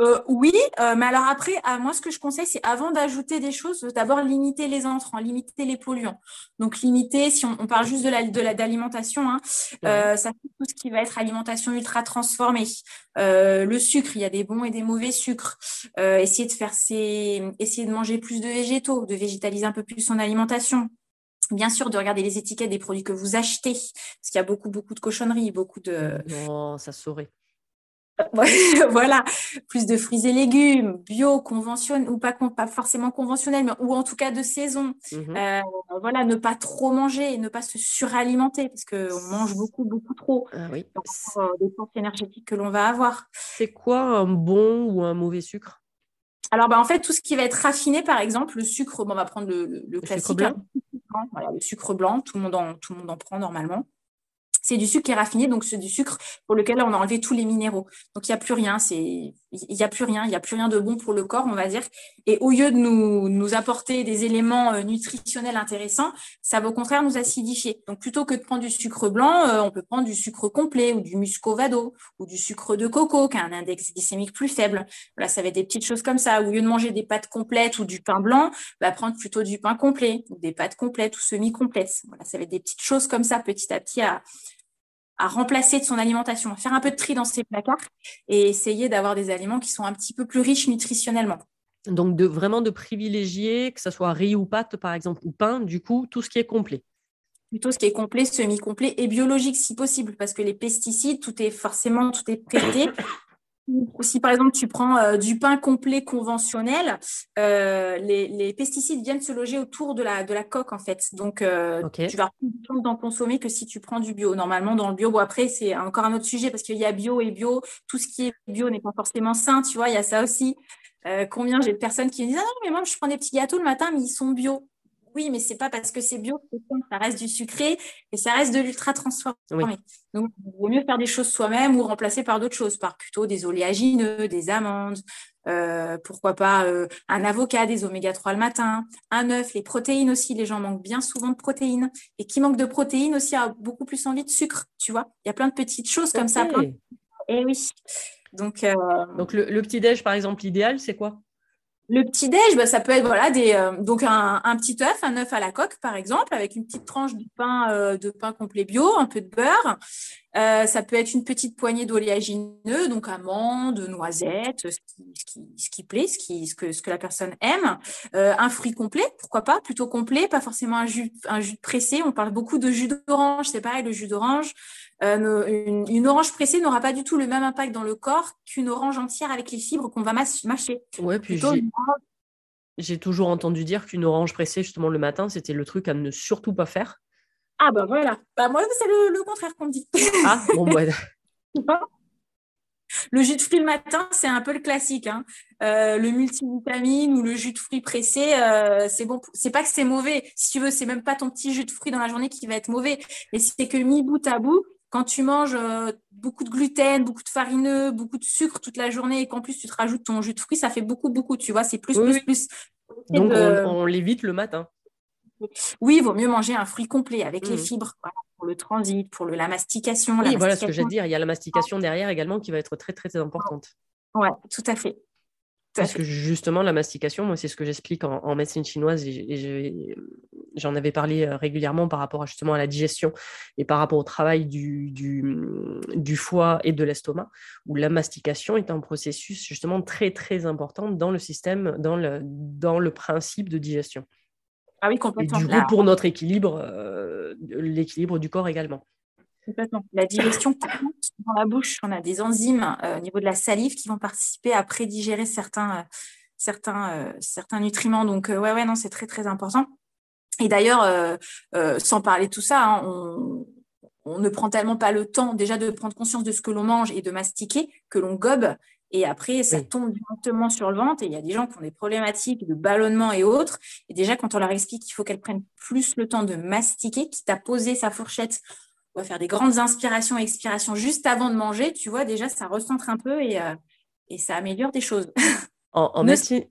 euh, oui, euh, mais alors après, à moi, ce que je conseille, c'est avant d'ajouter des choses, d'abord limiter les entrants, limiter les polluants. Donc, limiter, si on, parle juste de la de d'alimentation, hein, euh, ça fait tout ce qui va être alimentation ultra transformée. le sucre, il y a des bons et des mauvais sucres. essayer de faire essayer de manger plus de végétaux, de végétaliser un peu plus son alimentation. Bien sûr, de regarder les étiquettes des produits que vous achetez, parce qu'il y a beaucoup, beaucoup de cochonneries, beaucoup de. Non, ça saurait. voilà, plus de fruits et légumes, bio, conventionnels, ou pas, pas forcément conventionnels, mais, ou en tout cas de saison. Mhm. Euh, voilà, ne pas trop manger ne pas se suralimenter parce qu'on mange beaucoup, beaucoup trop ah oui. des forces énergétiques que l'on va avoir. C'est quoi un bon ou un mauvais sucre? Alors, bah, en fait, tout ce qui va être raffiné, par exemple, le sucre, on va prendre le, le, classique. Sucre blanc? Hein. le sucre blanc, tout le, monde en, tout le monde en prend normalement c'est du sucre qui est raffiné, donc c'est du sucre pour lequel on a enlevé tous les minéraux. Donc il n'y a plus rien, c'est il n'y a plus rien, il n'y a plus rien de bon pour le corps, on va dire. Et au lieu de nous, nous apporter des éléments euh, nutritionnels intéressants, ça va au contraire nous acidifier. Donc plutôt que de prendre du sucre blanc, euh, on peut prendre du sucre complet ou du muscovado ou du sucre de coco qui a un index glycémique plus faible. Voilà, ça va être des petites choses comme ça. Au lieu de manger des pâtes complètes ou du pain blanc, va prendre plutôt du pain complet ou des pâtes complètes ou semi-complètes. Voilà, ça va être des petites choses comme ça petit à petit à, à remplacer de son alimentation, faire un peu de tri dans ses placards et essayer d'avoir des aliments qui sont un petit peu plus riches nutritionnellement. Donc de vraiment de privilégier que ce soit riz ou pâte par exemple ou pain, du coup tout ce qui est complet. Plutôt ce qui est complet, semi-complet et biologique si possible parce que les pesticides, tout est forcément tout est traité si par exemple tu prends euh, du pain complet conventionnel, euh, les, pesticides viennent se loger autour de la, de la coque en fait. Donc euh, tu vas plus de temps d'en consommer que si tu prends du bio. Normalement dans le bio, bon après c'est encore un autre sujet parce qu'il y a bio et bio. Tout ce qui est bio n'est pas forcément sain, tu vois, il y a ça aussi. combien j'ai de personnes qui me disent ah non mais moi je prends des petits gâteaux le matin mais ils sont bio oui, mais c'est pas parce que c'est bio que ça reste du sucré et ça reste de l'ultra transformé. Donc, il vaut mieux faire des choses soi-même ou remplacer par d'autres choses, par plutôt des oléagineux, des amandes, euh, pourquoi pas euh, un avocat, des oméga 3 le matin, un œuf, les protéines aussi. Les gens manquent bien souvent de protéines et qui manque de protéines aussi a beaucoup plus envie de sucre, tu vois. Il y a plein de petites choses comme ça. Et eh oui. Donc, euh, Donc le, le petit-déj, par exemple, l'idéal, c'est quoi? Le petit déj, bah, ça peut être voilà des euh, donc un, petit œuf, un œuf à la coque par exemple, avec une petite tranche de pain euh, de pain complet bio, un peu de beurre. Euh, ça peut être une petite poignée d'oléagineux, donc amandes, noisettes, ce qui, qui, plaît, ce, qui, ce, que, ce que la personne aime. un fruit complet, pourquoi pas, plutôt complet, pas forcément un jus, un jus pressé. On parle beaucoup de jus d'orange, c'est pareil, le jus d'orange. Euh, une, orange pressée n'aura pas du tout le même impact dans le corps qu'une orange entière avec les fibres qu'on va mâcher. Ouais, puis j'ai toujours entendu dire qu'une orange pressée, justement, le matin, c'était le truc à ne surtout pas faire. Ah, ben voilà. Bah, moi, c'est le, contraire qu'on me dit. Ah, bon, ouais. Le jus de fruits le matin, c'est un peu le classique. Hein. Euh, le multivitamine ou le jus de fruits pressé, euh, c'est bon. C'est pas que c'est mauvais. Si tu veux, c'est même pas ton petit jus de fruits dans la journée qui va être mauvais. Et c'est que mis bout à bout, quand tu manges euh, beaucoup de gluten, beaucoup de farineux, beaucoup de sucre toute la journée et qu'en plus tu te rajoutes ton jus de fruits, ça fait beaucoup, beaucoup, tu vois, c'est plus, plus, plus. Donc on, l'évite le matin. Oui, il vaut mieux manger un fruit complet avec les mmh. fibres pour le transit, pour la mastication. Oui, voilà ce que j'ai dire. Il y a la mastication derrière également qui va être très, très importante. Oui, tout à fait. Parce que justement, la mastication, moi, c'est ce que j'explique en, médecine chinoise et, j'en avais parlé régulièrement par rapport justement à la digestion et par rapport au travail du, du, foie et de l'estomac, où la mastication est un processus justement très très important dans le système, dans le, dans le principe de digestion. Ah oui, complètement. Et du coup, pour notre équilibre, l'équilibre du corps également. Complètement. La digestion dans la bouche, on a des enzymes au niveau de la salive qui vont participer à prédigérer certains certains, euh, certains nutriments. Donc, euh, ouais, ouais, non, c'est très, très important. Et d'ailleurs, euh, sans parler de tout ça, hein, on, on, ne prend tellement pas le temps déjà de prendre conscience de ce que l'on mange et de mastiquer que l'on gobe. Et après, ça tombe directement sur le ventre. Et il y a des gens qui ont des problématiques de ballonnement et autres. Et déjà, quand on leur explique qu'il faut qu'elles prennent plus le temps de mastiquer, quitte à poser sa fourchette, on va faire des grandes inspirations et expirations juste avant de manger, tu vois, déjà, ça recentre un peu et, et ça améliore des choses. En, médecine...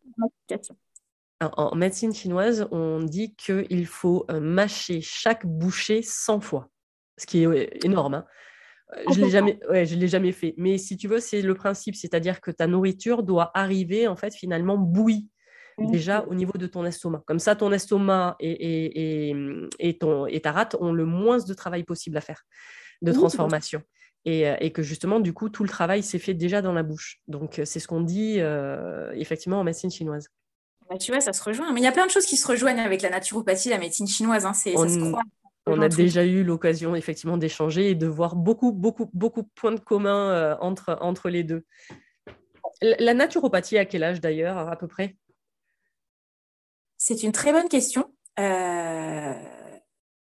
chinoise, on dit qu'il faut euh, mâcher chaque bouchée 100 fois, ce qui est énorme. Hein. Euh, je l'ai jamais, je l'ai jamais fait. Mais si tu veux, c'est le principe, c'est-à-dire que ta nourriture doit arriver en fait finalement bouillie déjà au niveau de ton estomac. Comme ça, ton estomac et, et, et ta rate ont le moins de travail possible à faire de transformation. Euh, et, que justement, du coup, tout le travail s'est fait déjà dans la bouche. Donc, euh, c'est ce qu'on dit euh, effectivement en médecine chinoise. Bah, tu vois, ça se rejoint. Mais il y a plein de choses qui se rejoignent avec la naturopathie, la médecine chinoise. Hein. on, ça se croit. On a déjà eu l'occasion effectivement d'échanger et de voir beaucoup, beaucoup, beaucoup de points de commun entre, entre les deux. La naturopathie, à quel âge d'ailleurs, à peu près? C'est une très bonne question.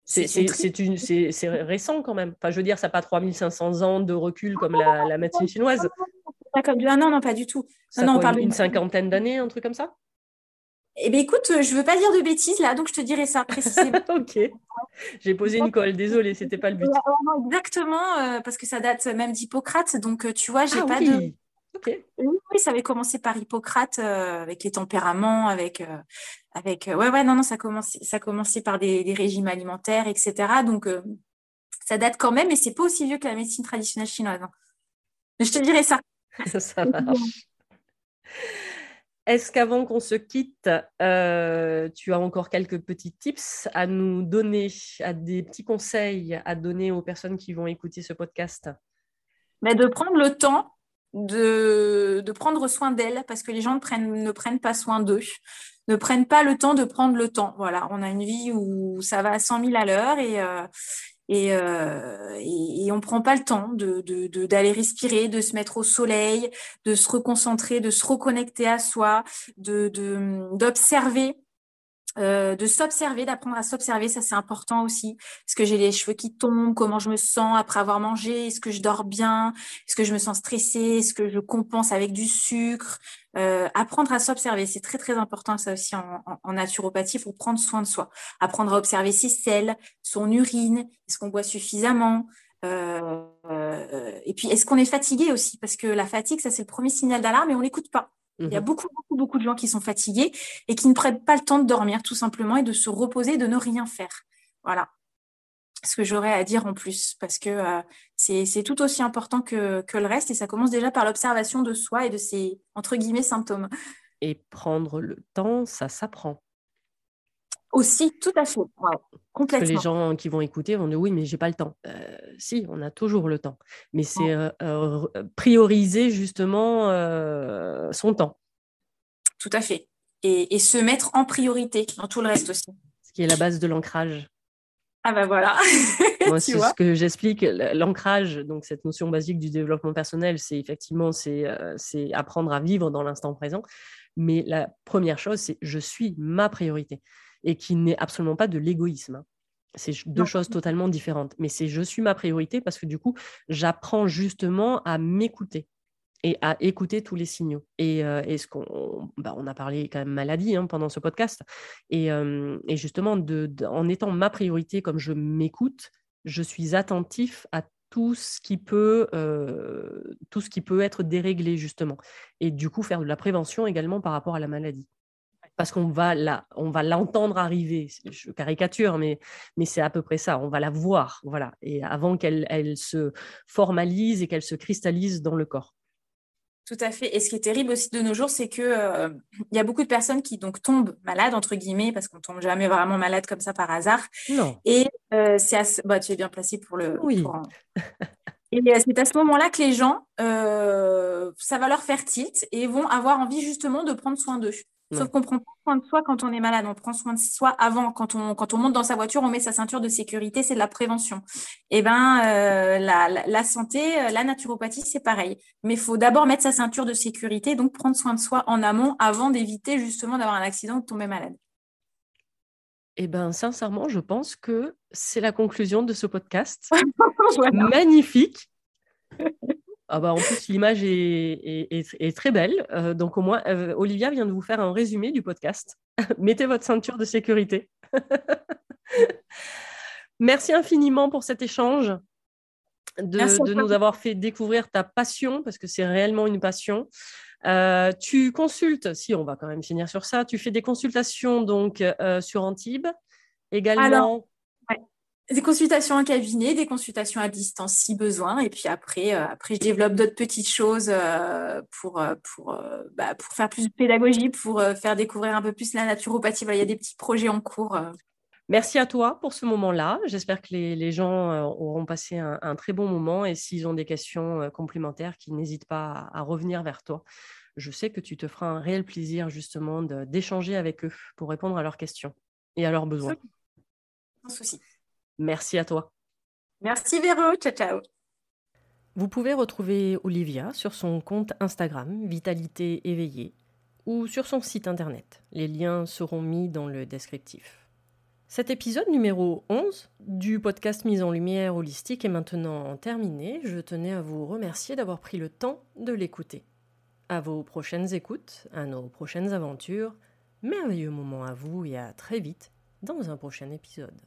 C'est récent quand même. Enfin, je veux dire, ça n'a pas 3500 ans de recul comme la, médecine chinoise. Pas comme non, non, pas du tout. Ça non, on parle une cinquantaine d'années, un truc comme ça? Eh bien, écoute, je ne veux pas dire de bêtises là, donc je te dirai ça précisément. ok. J'ai posé une colle, désolée, c'était pas le but. Exactement, euh, parce que ça date même d'Hippocrate, donc euh, tu vois, j'ai ah pas de. Oui, ça avait commencé par Hippocrate euh, avec les tempéraments, avec, euh, avec euh, ouais, ouais, non, non, ça commençait, ça commençait par des, régimes alimentaires, etc. Donc, ça date quand même, mais c'est pas aussi vieux que la médecine traditionnelle chinoise. Hein. Mais je te dirai ça. ça marche. Est-ce qu'avant qu'on se quitte, tu as encore quelques petits tips à nous donner, à des petits conseils à donner aux personnes qui vont écouter ce podcast? Mais De prendre le temps de, de prendre soin d'elle parce que les gens ne prennent, ne prennent pas soin d'eux, ne prennent pas le temps de prendre le temps. Voilà, on a une vie où ça va à 100 000 à l'heure et, euh, et, euh, et, on ne prend pas le temps d'aller de, de, respirer, de se mettre au soleil, de se reconcentrer, de se reconnecter à soi, d'observer euh, de s'observer, d'apprendre à s'observer, ça c'est important aussi. Est-ce que j'ai les cheveux qui tombent? Comment je me sens après avoir mangé? Est-ce que je dors bien? Est-ce que je me sens stressée? Est-ce que je compense avec du sucre? Euh, Apprendre à s'observer, c'est très très important ça aussi en, naturopathie. Pour prendre soin de soi. Apprendre à observer ses selles, son urine, est-ce qu'on boit suffisamment? Euh, Et puis est-ce qu'on est fatigué aussi? Parce que la fatigue, ça c'est le premier signal d'alarme et on l'écoute pas. Il y a mhm. beaucoup, beaucoup, beaucoup de gens qui sont fatigués et qui ne prennent pas le temps de dormir tout simplement et de se reposer, de ne rien faire. Voilà ce que j'aurais à dire en plus, parce que euh, c'est tout aussi important que, le reste et ça commence déjà par l'observation de soi et de ses, entre guillemets, symptômes. Et prendre le temps, ça s'apprend. Aussi, tout à fait, complètement. Que les gens qui vont écouter vont dire oui, mais j'ai pas le temps. Euh, si, on a toujours le temps, mais c'est euh, prioriser justement son temps. Tout à fait. Et, se mettre en priorité dans tout le reste aussi. Ce qui est la base de l'ancrage. Ah ben voilà. Moi, c'est ce que j'explique. L'ancrage, donc cette notion basique du développement personnel, c'est effectivement c'est euh, apprendre à vivre dans l'instant présent. Mais la première chose, c'est je suis ma priorité et qui n'est absolument pas de l'égoïsme. Hein. C'est deux choses totalement différentes. Mais c'est je suis ma priorité parce que du coup, j'apprends justement à m'écouter et à écouter tous les signaux. Et, euh, ce qu'on bah, on a parlé quand même maladie hein, pendant ce podcast. Et, justement, de, en étant ma priorité, comme je m'écoute, je suis attentif à tout ce qui peut euh, tout ce qui peut être déréglé justement et du coup faire de la prévention également par rapport à la maladie parce qu'on va la, on va l'entendre arriver je caricature mais mais c'est à peu près ça on va la voir voilà et avant qu'elle elle se formalise et qu'elle se cristallise dans le corps Tout à fait. Et ce qui est terrible aussi de nos jours, c'est que euh, il y a beaucoup de personnes qui donc tombent malades entre guillemets parce qu'on tombe jamais vraiment malade comme ça par hasard. Non. Et euh, c'est bah, tu es bien placé pour le. Oui. Et euh, c'est à ce moment-là que les gens, ça va leur faire tilt et vont avoir envie justement de prendre soin d'eux. Sauf qu'on prend pas soin de soi quand on est malade, on prend soin de soi avant. Quand on, quand on monte dans sa voiture, on met sa ceinture de sécurité, c'est de la prévention. Et eh ben euh, la, santé, euh, la naturopathie, c'est pareil. Mais il faut d'abord mettre sa ceinture de sécurité, donc prendre soin de soi en amont avant d'éviter justement d'avoir un accident ou de tomber malade. Eh bien, sincèrement, je pense que c'est la conclusion de ce podcast. Magnifique. Ah bah en plus, l'image est, très belle. Euh, donc, au moins, euh, Olivia vient de vous faire un résumé du podcast. Mettez votre ceinture de sécurité. Merci infiniment pour cet échange, de, nous avoir fait découvrir ta passion, parce que c'est réellement une passion. Euh, tu consultes, si on va quand même finir sur ça, tu fais des consultations donc sur Antibes également. Des consultations en cabinet, des consultations à distance si besoin. Et puis après, euh, après je développe d'autres petites choses euh, pour, euh, pour, bah, pour faire plus de pédagogie, pour faire découvrir un peu plus la naturopathie. il y a des petits projets en cours. Merci à toi pour ce moment-là. J'espère que les, gens auront passé un, très bon moment et s'ils ont des questions complémentaires, qu'ils n'hésitent pas à, revenir vers toi. Je sais que tu te feras un réel plaisir justement d'échanger avec eux pour répondre à leurs questions et à leurs besoins. Sans souci. Merci à toi. Merci Véro, ciao ciao. Vous pouvez retrouver Olivia sur son compte Instagram Vitalité éveillée ou sur son site internet. Les liens seront mis dans le descriptif. Cet épisode numéro 11 du podcast Mise en lumière holistique est maintenant terminé. Je tenais à vous remercier d'avoir pris le temps de l'écouter. À vos prochaines écoutes, à nos prochaines aventures, merveilleux moment à vous et à très vite dans un prochain épisode.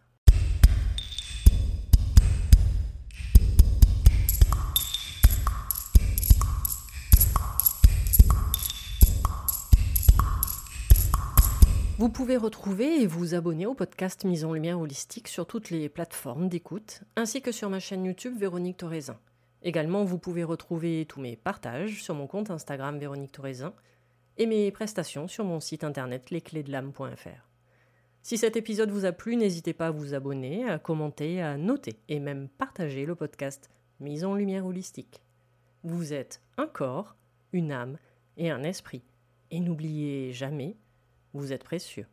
Vous pouvez retrouver et vous abonner au podcast Mise en Lumière Holistique sur toutes les plateformes d'écoute, ainsi que sur ma chaîne YouTube Véronique Thorezin. Également, vous pouvez retrouver tous mes partages sur mon compte Instagram Véronique Thorezin et mes prestations sur mon site internet lesclésdelame.fr. Si cet épisode vous a plu, n'hésitez pas à vous abonner, à commenter, à noter et même partager le podcast Mise en Lumière Holistique. Vous êtes un corps, une âme et un esprit. Et n'oubliez jamais vous êtes précieux.